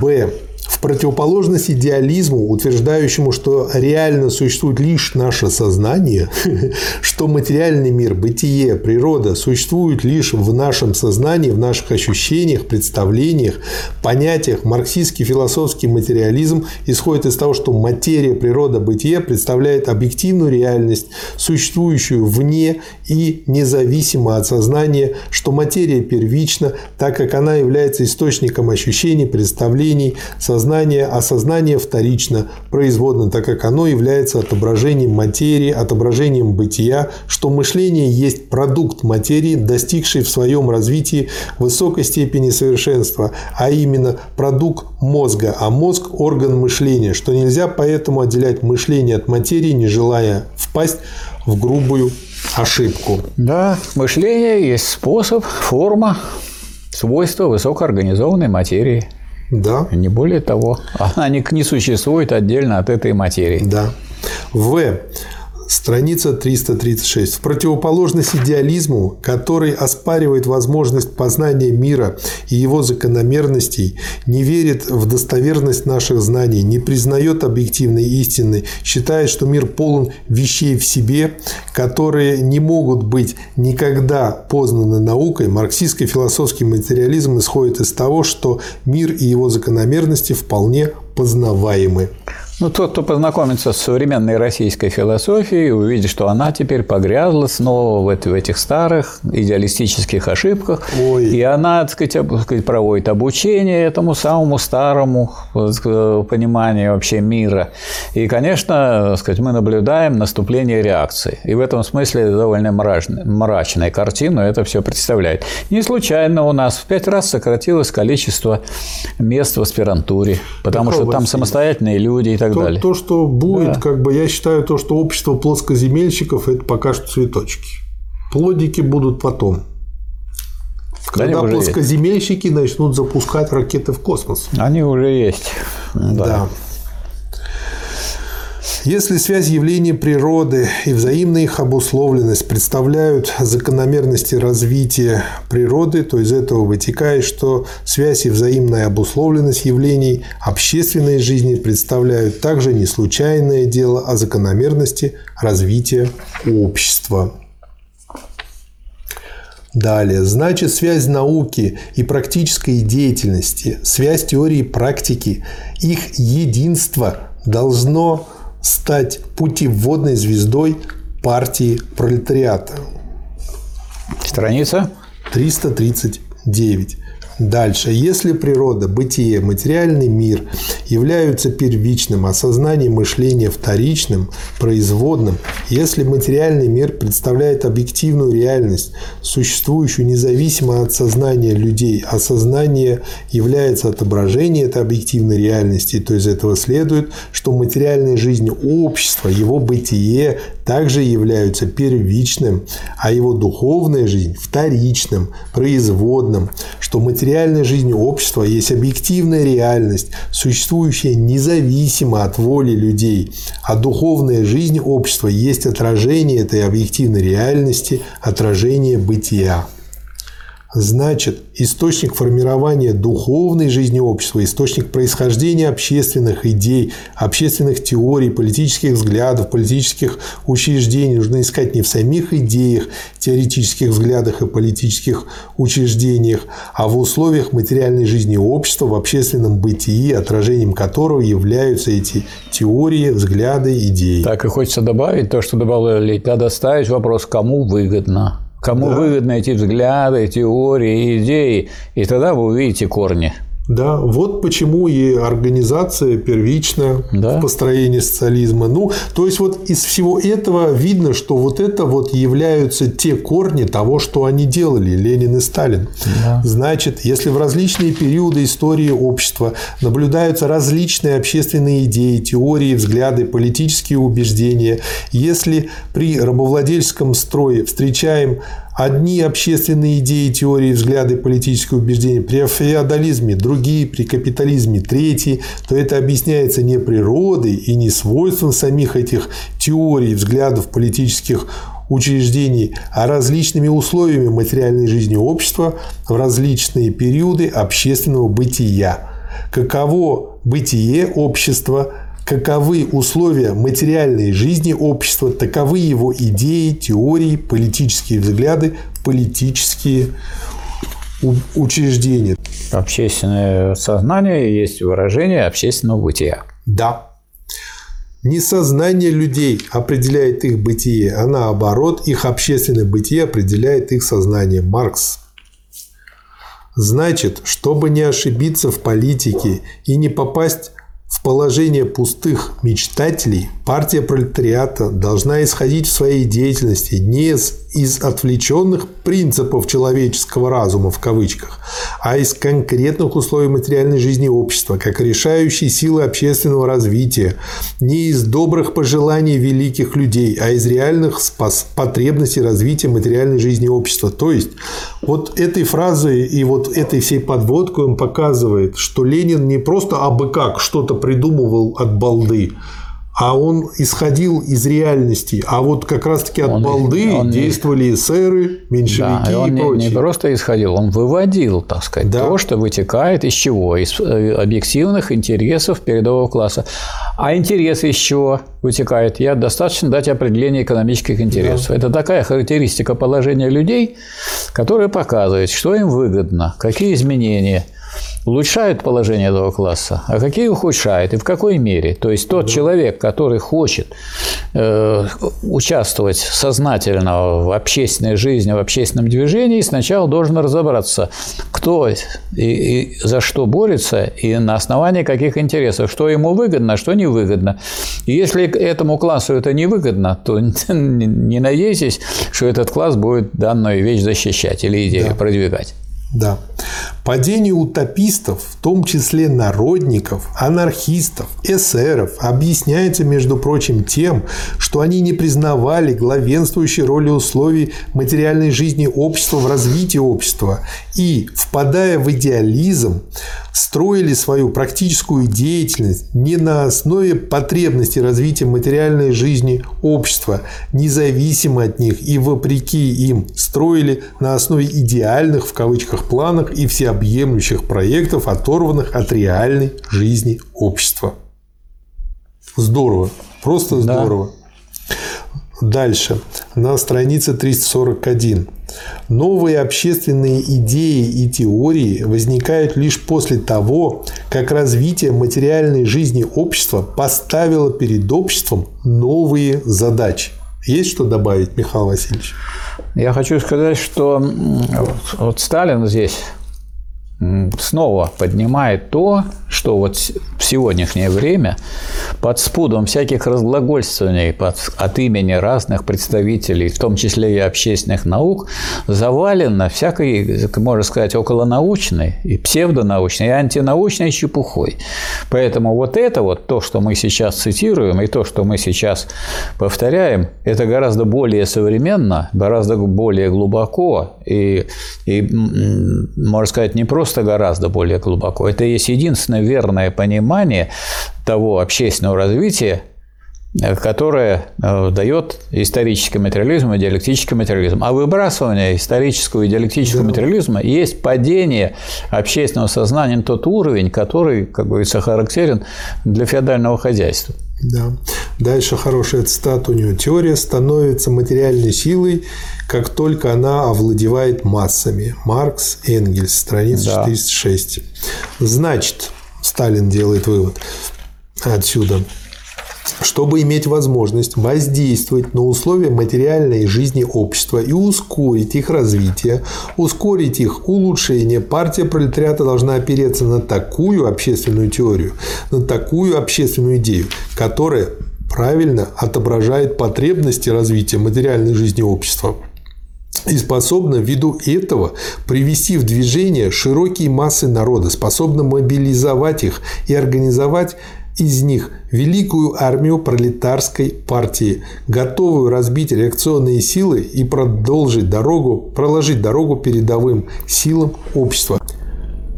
Б. Противоположность идеализму, утверждающему, что реально существует лишь наше сознание, [laughs] что материальный мир, бытие, природа существуют лишь в нашем сознании, в наших ощущениях, представлениях, понятиях, марксистский философский материализм исходит из того, что материя, природа, бытие представляет объективную реальность, существующую вне и независимо от сознания, что материя первична, так как она является источником ощущений, представлений, сознания, сознание, а сознание вторично, производно, так как оно является отображением материи, отображением бытия, что мышление есть продукт материи, достигший в своем развитии высокой степени совершенства, а именно продукт мозга, а мозг – орган мышления, что нельзя поэтому отделять мышление от материи, не желая впасть в грубую ошибку. Да, мышление есть способ, форма, свойства высокоорганизованной материи. Да. Не более того. [laughs] Она не, не существует отдельно от этой материи. Да. В. Страница 336. В противоположность идеализму, который оспаривает возможность познания мира и его закономерностей, не верит в достоверность наших знаний, не признает объективной истины, считает, что мир полон вещей в себе, которые не могут быть никогда познаны наукой, марксистский философский материализм исходит из того, что мир и его закономерности вполне познаваемы. Ну, тот, кто познакомится с современной российской философией, увидит, что она теперь погрязла снова в, этих старых идеалистических ошибках. Ой. И она, так сказать, так сказать, проводит обучение этому самому старому пониманию вообще мира. И, конечно, так сказать, мы наблюдаем наступление реакции. И в этом смысле довольно мрачная, мрачная картину это все представляет. Не случайно у нас в пять раз сократилось количество мест в аспирантуре, потому Какого что там самостоятельные люди и так так то, далее. То, что будет, да. как бы я считаю, то, что общество плоскоземельщиков это пока что цветочки. Плодики будут потом. Когда да плоскоземельщики есть. начнут запускать ракеты в космос. Они уже есть. Да. да. Если связь явлений природы и взаимная их обусловленность представляют закономерности развития природы, то из этого вытекает, что связь и взаимная обусловленность явлений общественной жизни представляют также не случайное дело, а закономерности развития общества. Далее. Значит, связь науки и практической деятельности, связь теории и практики, их единство должно стать путеводной звездой партии пролетариата. Страница? 339. Дальше. Если природа, бытие, материальный мир являются первичным, а сознание мышления вторичным, производным, если материальный мир представляет объективную реальность, существующую независимо от сознания людей, а сознание является отображением этой объективной реальности, то из этого следует, что материальная жизнь общества, его бытие также являются первичным, а его духовная жизнь – вторичным, производным, что материальная жизнь общества есть объективная реальность, существующая независимо от воли людей, а духовная жизнь общества есть отражение этой объективной реальности, отражение бытия. Значит, источник формирования духовной жизни общества, источник происхождения общественных идей, общественных теорий, политических взглядов, политических учреждений нужно искать не в самих идеях, теоретических взглядах и политических учреждениях, а в условиях материальной жизни общества, в общественном бытии, отражением которого являются эти теории, взгляды, идеи. Так и хочется добавить то, что добавили. Надо ставить вопрос, кому выгодно Кому да. выгодны эти взгляды, теории, идеи, и тогда вы увидите корни. Да, вот почему и организация первичная да. в построении социализма. Ну, то есть вот из всего этого видно, что вот это вот являются те корни того, что они делали, Ленин и Сталин. Да. Значит, если в различные периоды истории общества наблюдаются различные общественные идеи, теории, взгляды, политические убеждения, если при рабовладельческом строе встречаем Одни общественные идеи, теории, взгляды, политические убеждения при феодализме, другие при капитализме, третьи, то это объясняется не природой и не свойством самих этих теорий, взглядов, политических учреждений, а различными условиями материальной жизни общества в различные периоды общественного бытия. Каково бытие общества – каковы условия материальной жизни общества, таковы его идеи, теории, политические взгляды, политические учреждения. Общественное сознание есть выражение общественного бытия. Да. Не сознание людей определяет их бытие, а наоборот, их общественное бытие определяет их сознание. Маркс. Значит, чтобы не ошибиться в политике и не попасть в положение пустых мечтателей партия пролетариата должна исходить в своей деятельности не из, из отвлеченных принципов человеческого разума в кавычках, а из конкретных условий материальной жизни общества, как решающей силы общественного развития, не из добрых пожеланий великих людей, а из реальных потребностей развития материальной жизни общества. То есть вот этой фразой и вот этой всей подводкой он показывает, что Ленин не просто абы как что-то придумывал от балды, а он исходил из реальности. А вот как раз-таки от он, балды он действовали эсеры, меньшевики да, он и прочие. Не, не просто исходил, он выводил, так сказать, да. то, что вытекает из чего? Из э, объективных интересов передового класса. А интересы из чего вытекают? Я достаточно дать определение экономических интересов. Да. Это такая характеристика положения людей, которая показывает, что им выгодно, какие изменения – улучшают положение этого класса, а какие ухудшают и в какой мере. То есть тот человек, который хочет э, участвовать сознательно в общественной жизни, в общественном движении, сначала должен разобраться, кто и, и за что борется и на основании каких интересов, что ему выгодно, а что невыгодно. И если этому классу это невыгодно, то [laughs] не надейтесь, что этот класс будет данную вещь защищать или идею да. продвигать. Да. Падение утопистов, в том числе народников, анархистов, эсеров, объясняется, между прочим, тем, что они не признавали главенствующей роли условий материальной жизни общества в развитии общества и, впадая в идеализм, строили свою практическую деятельность не на основе потребностей развития материальной жизни общества, независимо от них и вопреки им строили на основе идеальных в кавычках планах и всеобъемлющих проектов, оторванных от реальной жизни общества. Здорово, просто здорово. Да. Дальше, на странице 341. Новые общественные идеи и теории возникают лишь после того, как развитие материальной жизни общества поставило перед обществом новые задачи. Есть что добавить, Михаил Васильевич? Я хочу сказать, что вот Сталин здесь снова поднимает то, что вот в сегодняшнее время под спудом всяких разглагольствований под, от имени разных представителей, в том числе и общественных наук, завалено всякой, можно сказать, околонаучной и псевдонаучной, и антинаучной чепухой. Поэтому вот это вот, то, что мы сейчас цитируем, и то, что мы сейчас повторяем, это гораздо более современно, гораздо более глубоко и, и можно сказать, не просто просто гораздо более глубоко. Это есть единственное верное понимание того общественного развития, которое э, дает исторический материализм и диалектический материализм. А выбрасывание исторического и диалектического да. материализма есть падение общественного сознания на тот уровень, который, как говорится, характерен для феодального хозяйства. Да. Дальше хорошая цитата у него. Теория становится материальной силой, как только она овладевает массами. Маркс, Энгельс, страница да. 406. Значит, Сталин делает вывод отсюда чтобы иметь возможность воздействовать на условия материальной жизни общества и ускорить их развитие, ускорить их улучшение, партия пролетариата должна опереться на такую общественную теорию, на такую общественную идею, которая правильно отображает потребности развития материальной жизни общества и способна ввиду этого привести в движение широкие массы народа, способна мобилизовать их и организовать из них великую армию пролетарской партии, готовую разбить реакционные силы и продолжить дорогу, проложить дорогу передовым силам общества.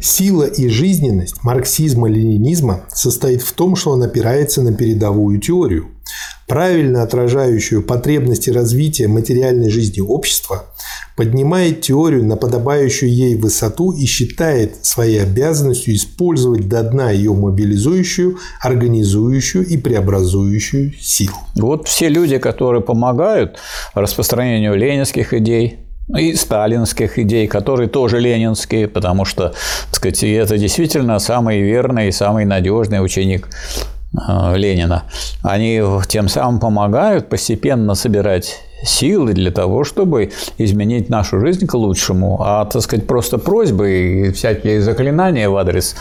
Сила и жизненность марксизма-ленинизма состоит в том, что он опирается на передовую теорию, правильно отражающую потребности развития материальной жизни общества, поднимает теорию на подобающую ей высоту и считает своей обязанностью использовать до дна ее мобилизующую, организующую и преобразующую силу. Вот все люди, которые помогают распространению ленинских идей, и сталинских идей, которые тоже ленинские, потому что, так сказать, это действительно самый верный и самый надежный ученик Ленина. Они тем самым помогают постепенно собирать силы для того, чтобы изменить нашу жизнь к лучшему. А, так сказать, просто просьбы и всякие заклинания в адрес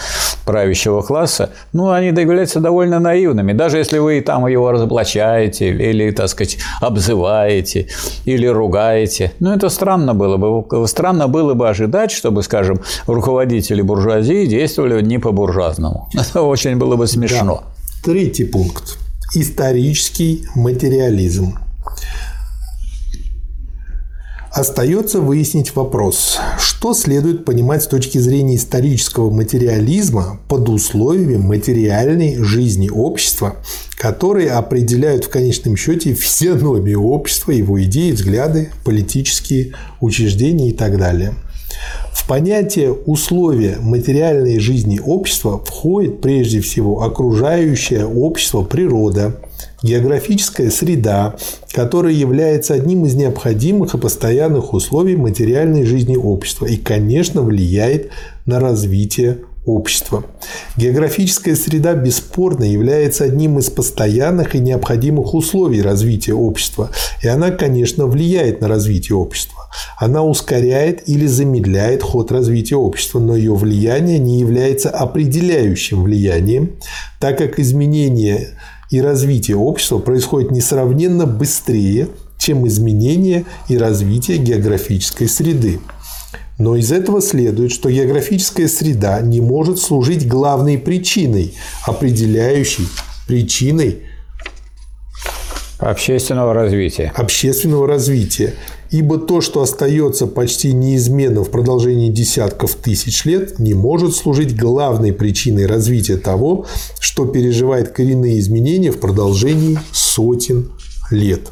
правящего класса, ну, они являются довольно наивными. Даже если вы там его разоблачаете или, так сказать, обзываете или ругаете. Ну, это странно было бы. Странно было бы ожидать, чтобы, скажем, руководители буржуазии действовали не по-буржуазному. [laughs] Это очень было бы смешно. Да. Третий пункт. Исторический материализм. Остается выяснить вопрос, что следует понимать с точки зрения исторического материализма под условиями материальной жизни общества, которые определяют в конечном счете физиономию общества, его идеи, взгляды, политические учреждения и так далее. В понятие условия материальной жизни общества входит прежде всего окружающее общество природа, географическая среда, которая является одним из необходимых и постоянных условий материальной жизни общества и, конечно, влияет на развитие общества. Географическая среда бесспорно является одним из постоянных и необходимых условий развития общества, и она, конечно, влияет на развитие общества. Она ускоряет или замедляет ход развития общества, но ее влияние не является определяющим влиянием, так как изменения и развитие общества происходит несравненно быстрее, чем изменение и развитие географической среды. Но из этого следует, что географическая среда не может служить главной причиной, определяющей причиной общественного развития. Общественного развития. Ибо то, что остается почти неизменно в продолжении десятков тысяч лет, не может служить главной причиной развития того, что переживает коренные изменения в продолжении сотен лет.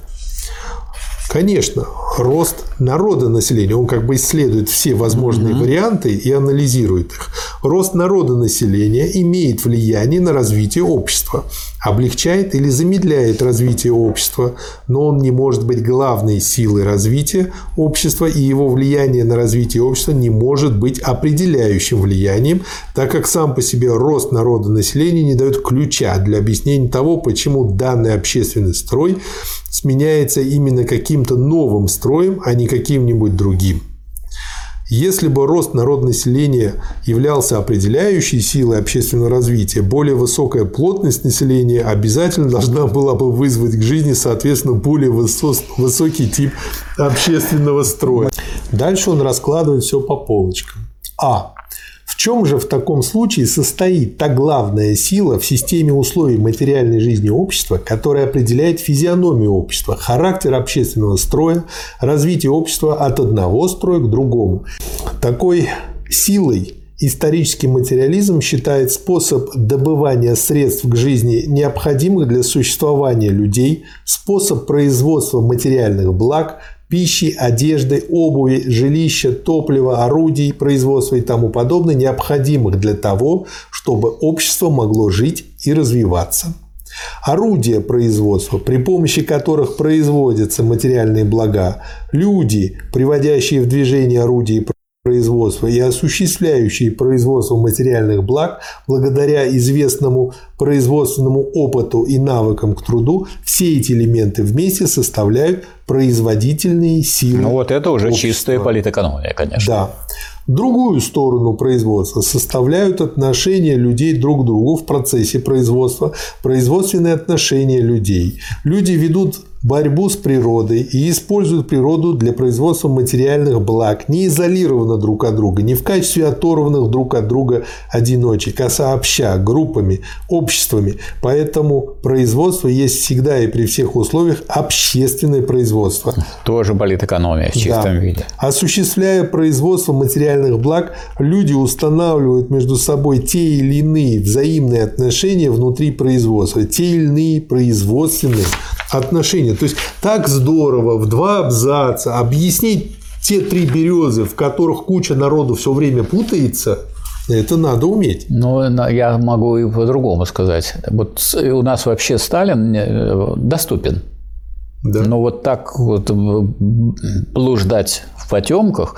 Конечно, рост народа населения, он как бы исследует все возможные mm-hmm. варианты и анализирует их. Рост народа населения имеет влияние на развитие общества, облегчает или замедляет развитие общества, но он не может быть главной силой развития общества, и его влияние на развитие общества не может быть определяющим влиянием, так как сам по себе рост народа населения не дает ключа для объяснения того, почему данный общественный строй сменяется именно каким-то новым строем, а не каким-нибудь другим. Если бы рост народонаселения являлся определяющей силой общественного развития, более высокая плотность населения обязательно должна была бы вызвать к жизни, соответственно, более высокий тип общественного строя. Дальше он раскладывает все по полочкам. А. Чем же в таком случае состоит та главная сила в системе условий материальной жизни общества, которая определяет физиономию общества, характер общественного строя, развитие общества от одного строя к другому? Такой силой Исторический материализм считает способ добывания средств к жизни необходимых для существования людей, способ производства материальных благ, пищи, одежды, обуви, жилища, топлива, орудий, производства и тому подобное, необходимых для того, чтобы общество могло жить и развиваться. Орудия производства, при помощи которых производятся материальные блага, люди, приводящие в движение орудия производства и осуществляющие производство материальных благ благодаря известному производственному опыту и навыкам к труду, все эти элементы вместе составляют производительные силы. Ну вот это уже общества. чистая политэкономия, конечно. Да. Другую сторону производства составляют отношения людей друг к другу в процессе производства, производственные отношения людей. Люди ведут борьбу с природой и используют природу для производства материальных благ, не изолированно друг от друга, не в качестве оторванных друг от друга одиночек, а сообща, группами, обществами. Поэтому производство есть всегда и при всех условиях общественное производство. Тоже политэкономия в чистом да. виде. Осуществляя производство материальных благ, люди устанавливают между собой те или иные взаимные отношения внутри производства, те или иные производственные отношения. То есть так здорово в два абзаца объяснить те три березы, в которых куча народу все время путается, это надо уметь. Ну, я могу и по-другому сказать. Вот у нас вообще Сталин э, доступен. Да. Но вот так вот блуждать в потемках,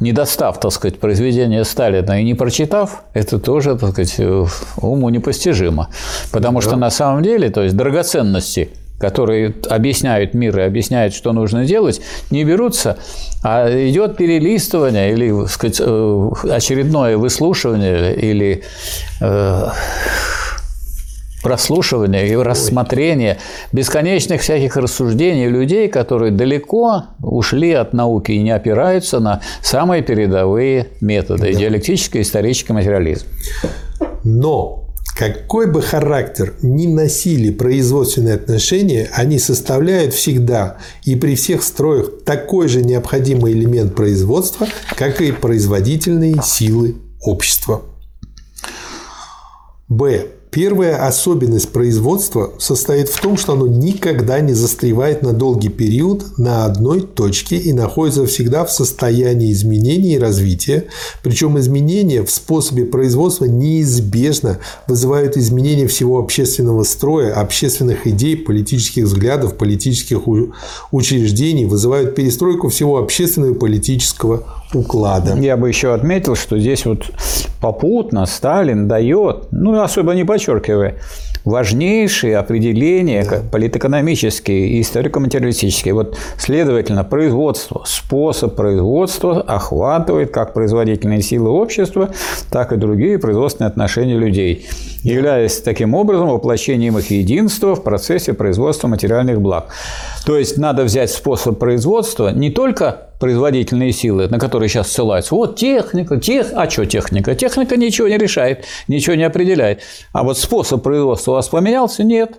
не достав, так сказать, произведения Сталина и не прочитав, это тоже, так сказать, уму непостижимо. Потому да. что на самом деле, то есть драгоценности которые объясняют мир и объясняют, что нужно делать, не берутся, а идет перелистывание или сказать, э, очередное выслушивание или э, прослушивание и рассмотрение бесконечных всяких рассуждений людей, которые далеко ушли от науки и не опираются на самые передовые методы да. диалектический, исторический материализм. Но какой бы характер ни носили производственные отношения, они составляют всегда и при всех строях такой же необходимый элемент производства, как и производительные силы общества. Б. Первая особенность производства состоит в том, что оно никогда не застревает на долгий период на одной точке и находится всегда в состоянии изменения и развития. Причем изменения в способе производства неизбежно вызывают изменения всего общественного строя, общественных идей, политических взглядов, политических учреждений, вызывают перестройку всего общественного и политического уклада. Я бы еще отметил, что здесь вот попутно Сталин дает, ну, особо не подчеркивая, важнейшие определения да. политэкономические и историко-материалистические. Вот, следовательно, производство, способ производства охватывает как производительные силы общества, так и другие производственные отношения людей, являясь таким образом воплощением их единства в процессе производства материальных благ. То есть надо взять способ производства не только производительные силы, на которые сейчас ссылаются. Вот техника, тех... а что техника? Техника ничего не решает, ничего не определяет. А вот способ производства у вас поменялся? Нет.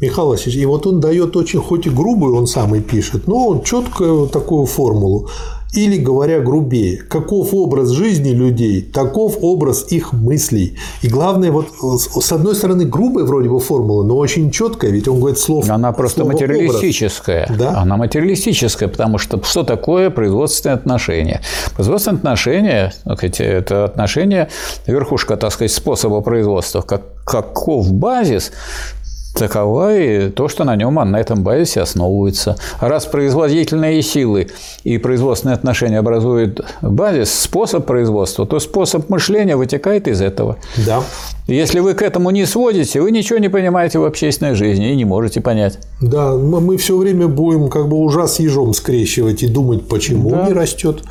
Михаил Васильевич, и вот он дает очень, хоть и грубую, он сам и пишет, но он четкую такую формулу. Или, говоря грубее, каков образ жизни людей, таков образ их мыслей. И главное, вот с одной стороны, грубая вроде бы формула, но очень четкая, ведь он говорит слово Она просто материалистическая. Образ. Да? Она материалистическая, потому что что такое производственные отношения? Производственные отношения – это отношения, верхушка, так сказать, способа производства, как, каков базис, Таково и то, что на нем, на этом базисе основывается. Раз производительные силы и производственные отношения образуют базис, способ производства, то способ мышления вытекает из этого. Да. Если вы к этому не сводите, вы ничего не понимаете в общественной жизни и не можете понять. Да, мы все время будем как бы ужас ежом скрещивать и думать, почему да. не растет.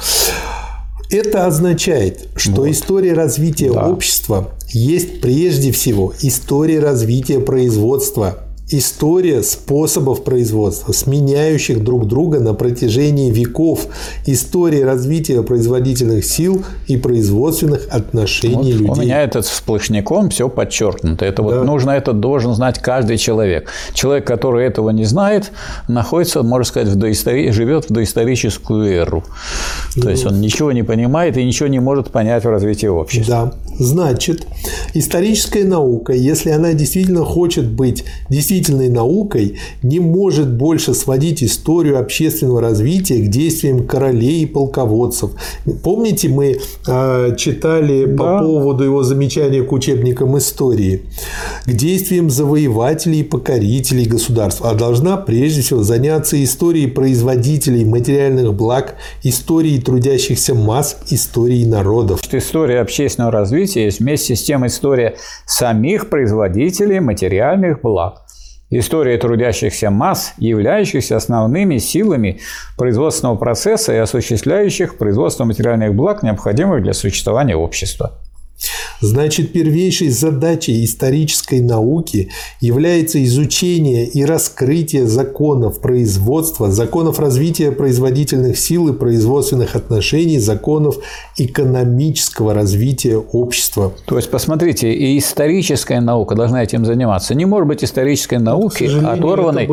Это означает, что вот. история развития да. общества есть прежде всего история развития производства История способов производства, сменяющих друг друга на протяжении веков. История развития производительных сил и производственных отношений вот людей. У меня это сплошняком все подчеркнуто. Это да. вот нужно, это должен знать каждый человек. Человек, который этого не знает, находится, можно сказать, в доистори... живет в доисторическую эру. То есть он ничего не понимает и ничего не может понять в развитии общества. Да. Значит, историческая наука, если она действительно хочет быть действительной наукой, не может больше сводить историю общественного развития к действиям королей и полководцев. Помните, мы э, читали да. по поводу его замечания к учебникам истории, к действиям завоевателей и покорителей государств, а должна прежде всего заняться историей производителей материальных благ, историей трудящихся масс, историей народов. История общественного развития есть вместе с тем история самих производителей материальных благ. История трудящихся масс, являющихся основными силами производственного процесса и осуществляющих производство материальных благ, необходимых для существования общества. Значит, первейшей задачей исторической науки является изучение и раскрытие законов производства, законов развития производительных сил и производственных отношений, законов экономического развития общества. То есть, посмотрите, и историческая наука должна этим заниматься. Не может быть исторической науки, оторванной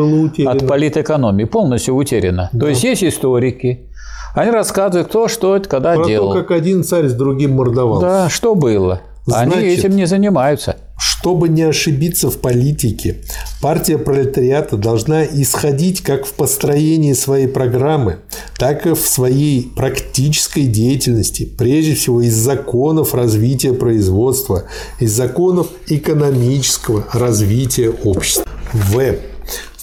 от политэкономии, полностью утеряна. Да. То есть, есть историки, они рассказывают, кто что это когда Про делал. То, как один царь с другим мордовался. Да, что было. Значит, Они этим не занимаются. Чтобы не ошибиться в политике, партия пролетариата должна исходить как в построении своей программы, так и в своей практической деятельности, прежде всего из законов развития производства, из законов экономического развития общества. В.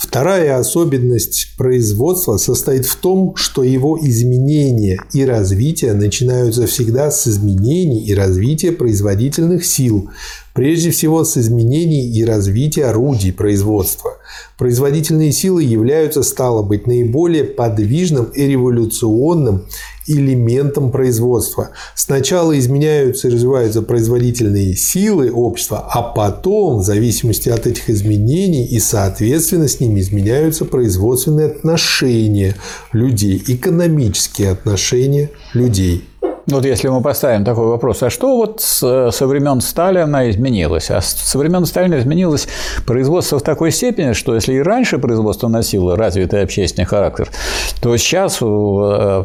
Вторая особенность производства состоит в том, что его изменения и развитие начинаются всегда с изменений и развития производительных сил, прежде всего с изменений и развития орудий производства. Производительные силы являются, стало быть, наиболее подвижным и революционным элементом производства. Сначала изменяются и развиваются производительные силы общества, а потом, в зависимости от этих изменений и соответственно с ними изменяются производственные отношения людей, экономические отношения людей. Вот если мы поставим такой вопрос, а что вот с, со времен Сталина изменилось? А со времен Сталина изменилось производство в такой степени, что если и раньше производство носило развитый общественный характер, то сейчас э,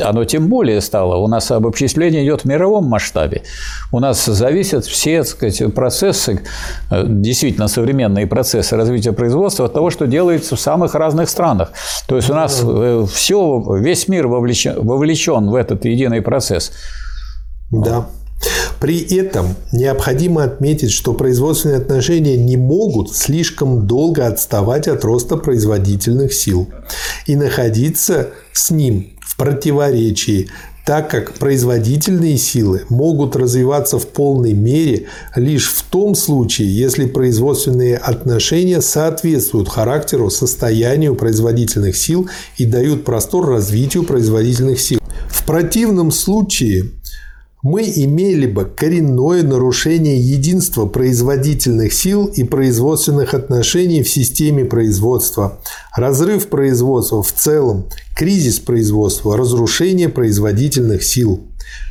оно тем более стало. У нас обобществление идет в мировом масштабе. У нас зависят все так сказать, процессы, э, действительно современные процессы развития производства от того, что делается в самых разных странах. То есть у нас э, все, весь мир вовлечен, вовлечен в этот единый процесс процесс. Да. При этом необходимо отметить, что производственные отношения не могут слишком долго отставать от роста производительных сил и находиться с ним в противоречии, так как производительные силы могут развиваться в полной мере лишь в том случае, если производственные отношения соответствуют характеру, состоянию производительных сил и дают простор развитию производительных сил. В противном случае мы имели бы коренное нарушение единства производительных сил и производственных отношений в системе производства, разрыв производства в целом, кризис производства, разрушение производительных сил.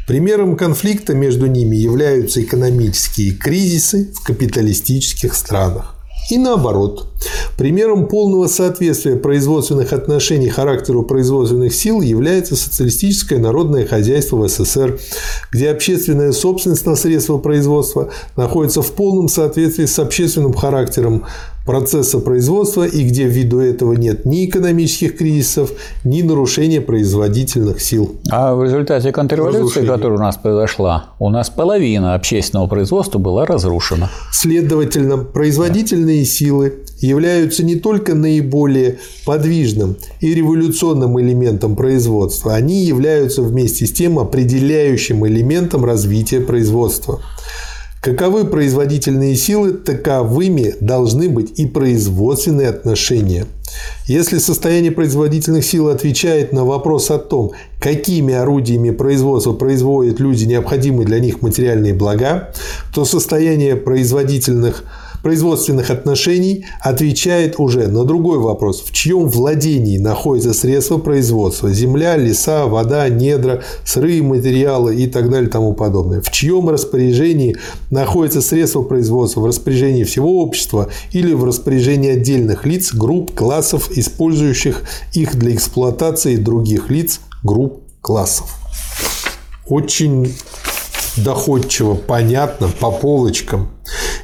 Примером конфликта между ними являются экономические кризисы в капиталистических странах. И наоборот. Примером полного соответствия производственных отношений характеру производственных сил является социалистическое народное хозяйство в СССР, где общественная собственность на средства производства находится в полном соответствии с общественным характером процесса производства и где ввиду этого нет ни экономических кризисов, ни нарушения производительных сил. А в результате контрреволюции, которая у нас произошла, у нас половина общественного производства была разрушена. Следовательно, производительные силы являются не только наиболее подвижным и революционным элементом производства, они являются вместе с тем определяющим элементом развития производства. Каковы производительные силы, таковыми должны быть и производственные отношения. Если состояние производительных сил отвечает на вопрос о том, какими орудиями производства производят люди необходимые для них материальные блага, то состояние производительных производственных отношений отвечает уже на другой вопрос. В чьем владении находятся средства производства? Земля, леса, вода, недра, сырые материалы и так далее и тому подобное. В чьем распоряжении находятся средства производства? В распоряжении всего общества или в распоряжении отдельных лиц, групп, классов, использующих их для эксплуатации других лиц, групп, классов. Очень доходчиво, понятно, по полочкам.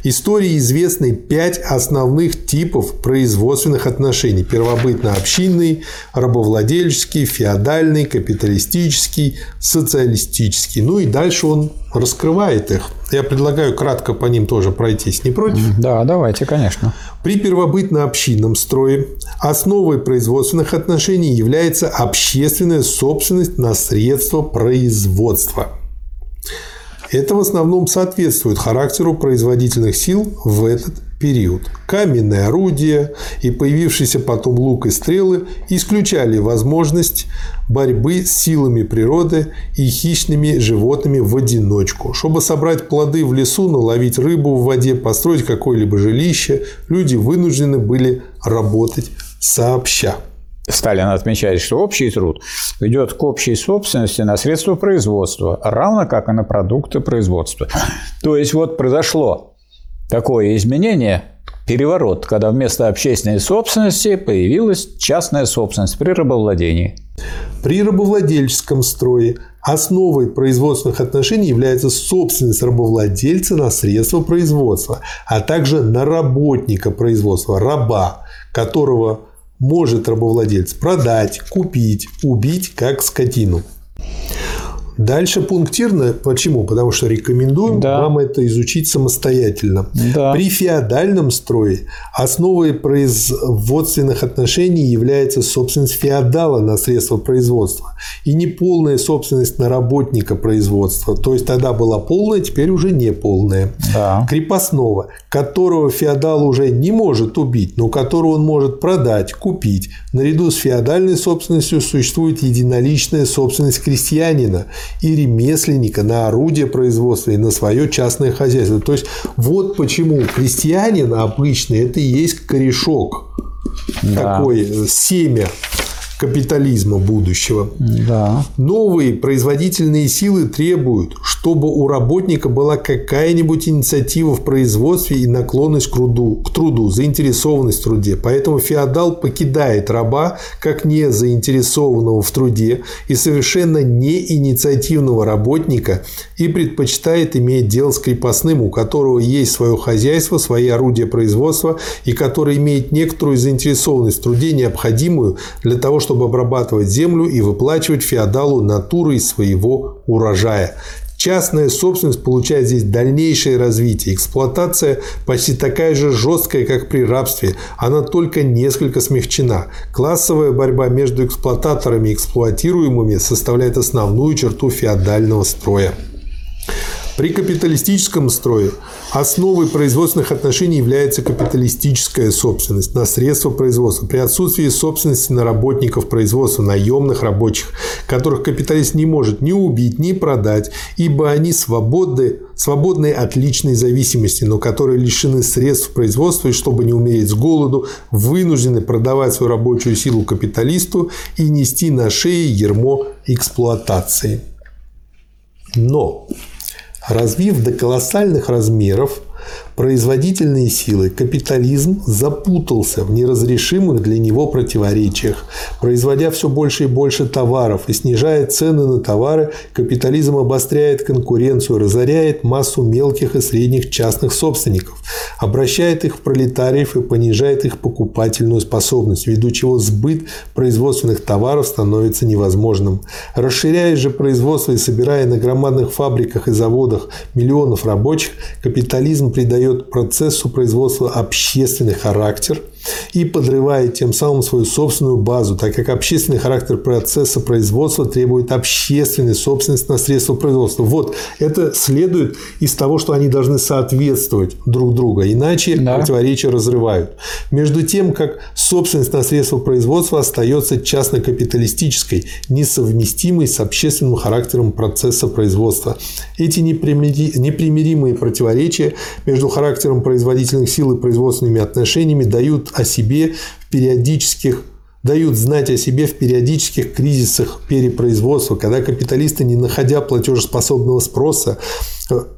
Истории известны пять основных типов производственных отношений. Первобытно-общинный, рабовладельческий, феодальный, капиталистический, социалистический. Ну и дальше он раскрывает их. Я предлагаю кратко по ним тоже пройтись. Не против? Да, давайте, конечно. При первобытно-общинном строе основой производственных отношений является общественная собственность на средства производства. Это в основном соответствует характеру производительных сил в этот период. Каменные орудия и появившиеся потом лук и стрелы исключали возможность борьбы с силами природы и хищными животными в одиночку. Чтобы собрать плоды в лесу, наловить рыбу в воде, построить какое-либо жилище, люди вынуждены были работать сообща. Сталин отмечает, что общий труд ведет к общей собственности на средства производства, равно как и на продукты производства. То есть вот произошло такое изменение, переворот, когда вместо общественной собственности появилась частная собственность при рабовладении. При рабовладельческом строе основой производственных отношений является собственность рабовладельца на средства производства, а также на работника производства, раба, которого может рабовладелец продать, купить, убить как скотину. Дальше пунктирно. Почему? Потому что рекомендуем да. вам это изучить самостоятельно. Да. При феодальном строе основой производственных отношений является собственность феодала на средства производства и неполная собственность на работника производства. То есть тогда была полная, теперь уже не полная. Да. Крепостного, которого феодал уже не может убить, но которого он может продать, купить. Наряду с феодальной собственностью существует единоличная собственность крестьянина и ремесленника на орудие производства и на свое частное хозяйство. То есть вот почему крестьянин обычный это и есть корешок, да. такое семя капитализма будущего. Да. Новые производительные силы требуют, чтобы у работника была какая-нибудь инициатива в производстве и наклонность к труду, к труду, заинтересованность в труде. Поэтому феодал покидает раба как не заинтересованного в труде и совершенно не инициативного работника и предпочитает иметь дело с крепостным, у которого есть свое хозяйство, свои орудия производства и который имеет некоторую заинтересованность в труде, необходимую для того, чтобы обрабатывать землю и выплачивать феодалу натуры из своего урожая. Частная собственность получает здесь дальнейшее развитие. Эксплуатация почти такая же жесткая, как при рабстве. Она только несколько смягчена. Классовая борьба между эксплуататорами и эксплуатируемыми составляет основную черту феодального строя. При капиталистическом строе основой производственных отношений является капиталистическая собственность на средства производства. При отсутствии собственности на работников производства, наемных рабочих, которых капиталист не может ни убить, ни продать, ибо они свободны, свободны от личной зависимости, но которые лишены средств производства и, чтобы не умереть с голоду, вынуждены продавать свою рабочую силу капиталисту и нести на шее ермо эксплуатации. Но Развив до колоссальных размеров, производительные силы, капитализм запутался в неразрешимых для него противоречиях. Производя все больше и больше товаров и снижая цены на товары, капитализм обостряет конкуренцию, разоряет массу мелких и средних частных собственников, обращает их в пролетариев и понижает их покупательную способность, ввиду чего сбыт производственных товаров становится невозможным. Расширяя же производство и собирая на громадных фабриках и заводах миллионов рабочих, капитализм придает процессу производства общественный характер – и подрывает тем самым свою собственную базу, так как общественный характер процесса производства требует общественной собственности на средства производства. Вот это следует из того, что они должны соответствовать друг другу, иначе да. противоречия разрывают. Между тем, как собственность на средства производства остается частно-капиталистической, несовместимой с общественным характером процесса производства. Эти непримиримые противоречия между характером производительных сил и производственными отношениями дают о себе в периодических дают знать о себе в периодических кризисах перепроизводства, когда капиталисты, не находя платежеспособного спроса,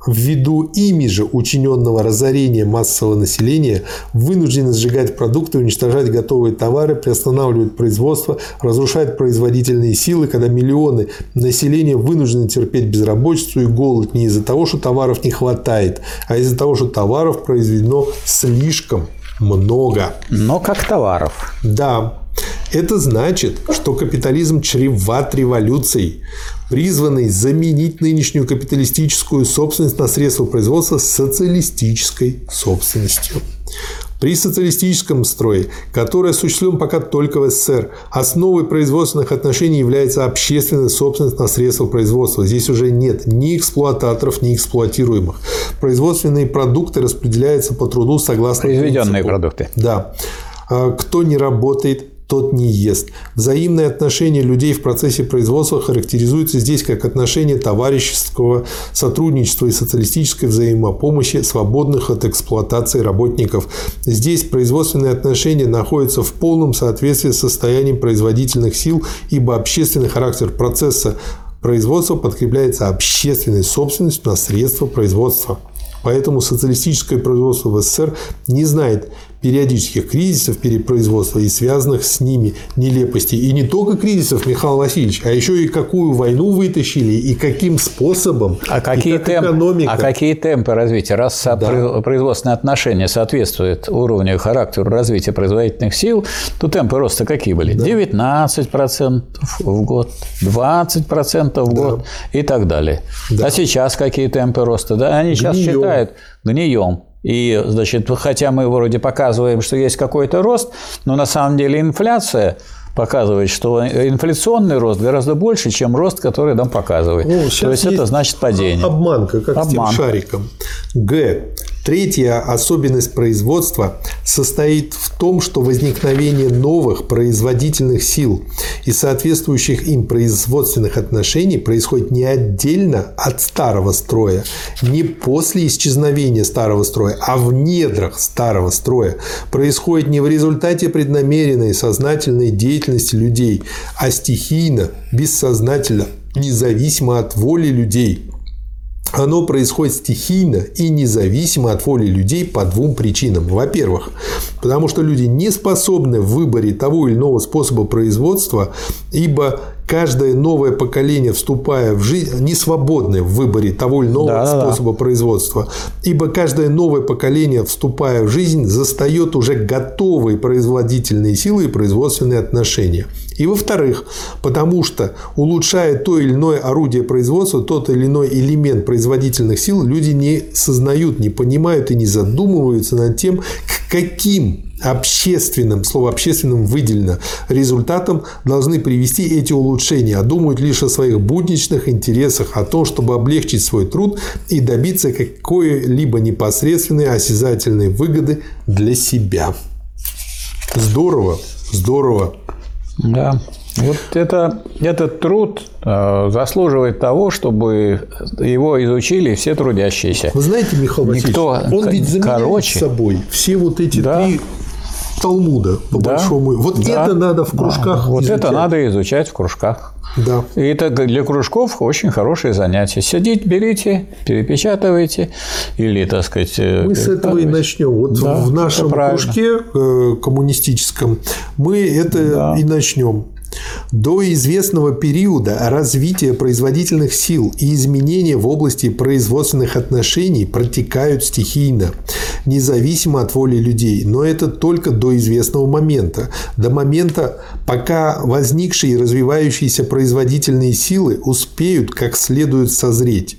ввиду ими же учиненного разорения массового населения, вынуждены сжигать продукты, уничтожать готовые товары, приостанавливать производство, разрушать производительные силы, когда миллионы населения вынуждены терпеть безработицу и голод не из-за того, что товаров не хватает, а из-за того, что товаров произведено слишком много. Но как товаров. Да, это значит, что капитализм чреват революцией, призванной заменить нынешнюю капиталистическую собственность на средства производства социалистической собственностью. При социалистическом строе, который осуществлен пока только в СССР, основой производственных отношений является общественная собственность на средства производства. Здесь уже нет ни эксплуататоров, ни эксплуатируемых. Производственные продукты распределяются по труду согласно Произведенные принципу. продукты. Да. А кто не работает, тот не ест. Взаимные отношения людей в процессе производства характеризуются здесь как отношения товарищеского сотрудничества и социалистической взаимопомощи, свободных от эксплуатации работников. Здесь производственные отношения находятся в полном соответствии с состоянием производительных сил, ибо общественный характер процесса производства подкрепляется общественной собственностью на средства производства. Поэтому социалистическое производство в СССР не знает периодических кризисов перепроизводства и связанных с ними нелепостей. И не только кризисов, Михаил Васильевич, а еще и какую войну вытащили, и каким способом, а какие, как темп, экономика. а какие темпы развития? Раз да. производственные отношения соответствуют уровню и характеру развития производительных сил, то темпы роста какие были? Да. 19% в год, 20% в год да. и так далее. Да. А сейчас какие темпы роста? Да, они сейчас Гнием. считают гнием. И, значит, хотя мы вроде показываем, что есть какой-то рост, но на самом деле инфляция показывает, что инфляционный рост гораздо больше, чем рост, который нам показывает. Ну, То есть, есть это значит падение. Обманка, как Обманка. с тем шариком. Г. Третья особенность производства состоит в том, что возникновение новых производительных сил и соответствующих им производственных отношений происходит не отдельно от старого строя, не после исчезновения старого строя, а в недрах старого строя. Происходит не в результате преднамеренной сознательной деятельности людей, а стихийно, бессознательно, независимо от воли людей – оно происходит стихийно и независимо от воли людей по двум причинам. Во-первых, потому что люди не способны в выборе того или иного способа производства, ибо каждое новое поколение, вступая в жизнь, не свободны в выборе того или иного да, способа да. производства, ибо каждое новое поколение, вступая в жизнь, застает уже готовые производительные силы и производственные отношения. И во-вторых, потому что улучшая то или иное орудие производства, тот или иной элемент производительных сил, люди не сознают, не понимают и не задумываются над тем, к каким общественным, слово общественным выделено, результатом должны привести эти улучшения, а думают лишь о своих будничных интересах, о том, чтобы облегчить свой труд и добиться какой-либо непосредственной осязательной выгоды для себя. Здорово, здорово. Да. Вот это, этот труд э, заслуживает того, чтобы его изучили все трудящиеся. Вы знаете, Михаил Никто, Васильевич, он ведь заменяет короче, собой все вот эти да. три Талмуда, по да, большому. Вот да, это надо в кружках да, Вот изучать. это надо изучать в кружках. Да. И это для кружков очень хорошее занятие. Сидите, берите, перепечатывайте или, так сказать... Э, мы с этого и начнем. Вот да, в нашем кружке э, коммунистическом мы это да. и начнем. До известного периода развития производительных сил и изменения в области производственных отношений протекают стихийно, независимо от воли людей, но это только до известного момента, до момента, пока возникшие и развивающиеся производительные силы успеют как следует созреть.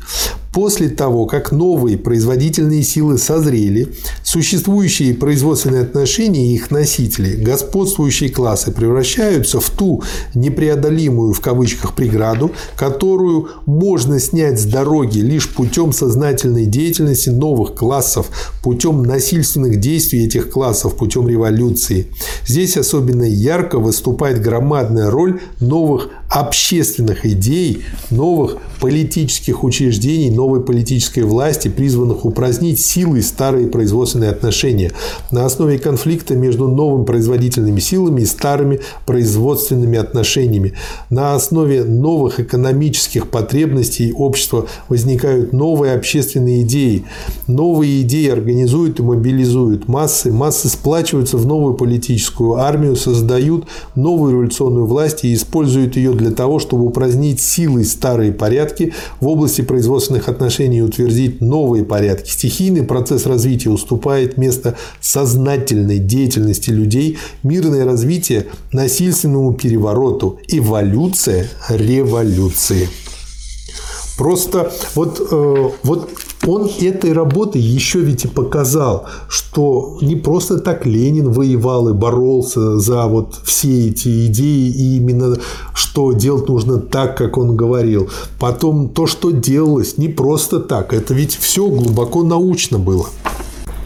После того, как новые производительные силы созрели, существующие производственные отношения и их носители, господствующие классы превращаются в ту непреодолимую в кавычках преграду, которую можно снять с дороги лишь путем сознательной деятельности новых классов, путем насильственных действий этих классов, путем революции. Здесь особенно ярко выступает громадная роль новых общественных идей, новых политических учреждений, новой политической власти, призванных упразднить силой старые производственные отношения на основе конфликта между новыми производительными силами и старыми производственными отношениями. На основе новых экономических потребностей общества возникают новые общественные идеи. Новые идеи организуют и мобилизуют массы, массы сплачиваются в новую политическую армию, создают новую революционную власть и используют ее для того, чтобы упразднить силой старые порядки в области производственных отношений и утвердить новые порядки. Стихийный процесс развития уступает место сознательной деятельности людей, мирное развитие насильственному перевороту, эволюция революции. Просто вот, э, вот он этой работой еще ведь и показал, что не просто так Ленин воевал и боролся за вот все эти идеи, и именно что делать нужно так, как он говорил. Потом то, что делалось, не просто так. Это ведь все глубоко научно было.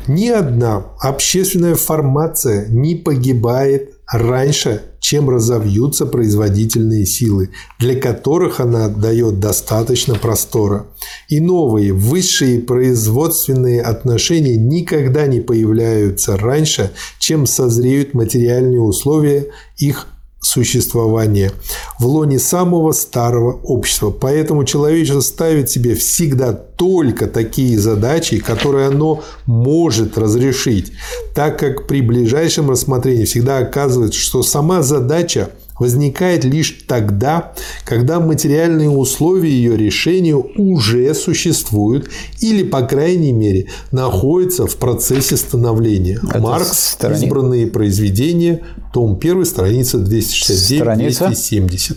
Ни одна общественная формация не погибает раньше, чем разовьются производительные силы, для которых она отдает достаточно простора. И новые, высшие производственные отношения никогда не появляются раньше, чем созреют материальные условия их существования в лоне самого старого общества. Поэтому человечество ставит себе всегда только такие задачи, которые оно может разрешить, так как при ближайшем рассмотрении всегда оказывается, что сама задача возникает лишь тогда, когда материальные условия ее решения уже существуют или, по крайней мере, находятся в процессе становления. Это Маркс, страни... избранные произведения, том 1, страница 269-270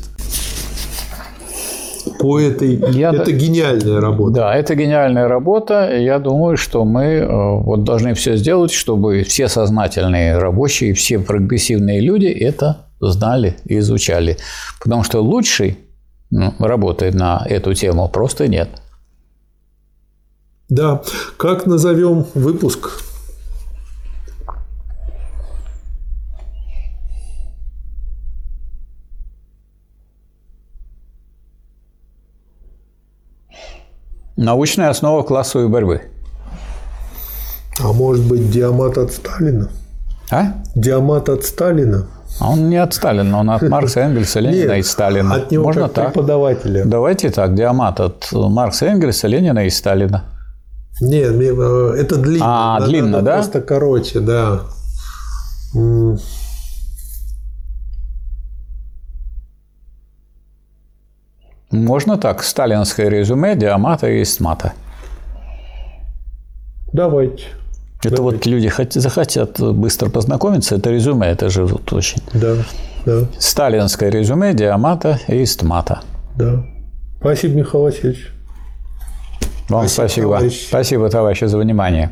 по этой. Я это гениальная работа. Да, это гениальная работа. Я думаю, что мы э, вот должны все сделать, чтобы все сознательные рабочие, все прогрессивные люди это знали и изучали. Потому что лучшей ну, работы на эту тему просто нет. Да. Как назовем выпуск? Научная основа классовой борьбы. А может быть, диамат от Сталина? А? Диамат от Сталина? А он не от Сталина, он от Маркса, Энгельса, [laughs] Ленина Нет, и Сталина. От него Можно как так? преподавателя. Давайте так, диамат от Маркса, Энгельса, Ленина и Сталина. Нет, э, это длинно. А, надо, длинно, надо да? Просто короче, да. Можно так. Сталинское резюме, диамата и стмата. Давайте. Это да, вот люди захотят быстро познакомиться, это резюме, это же вот очень. Да, да. Сталинское резюме, диамата и стмата. Да. Спасибо, Михаил Васильевич. Вам спасибо. Спасибо, товарищи. спасибо, товарищи, за внимание.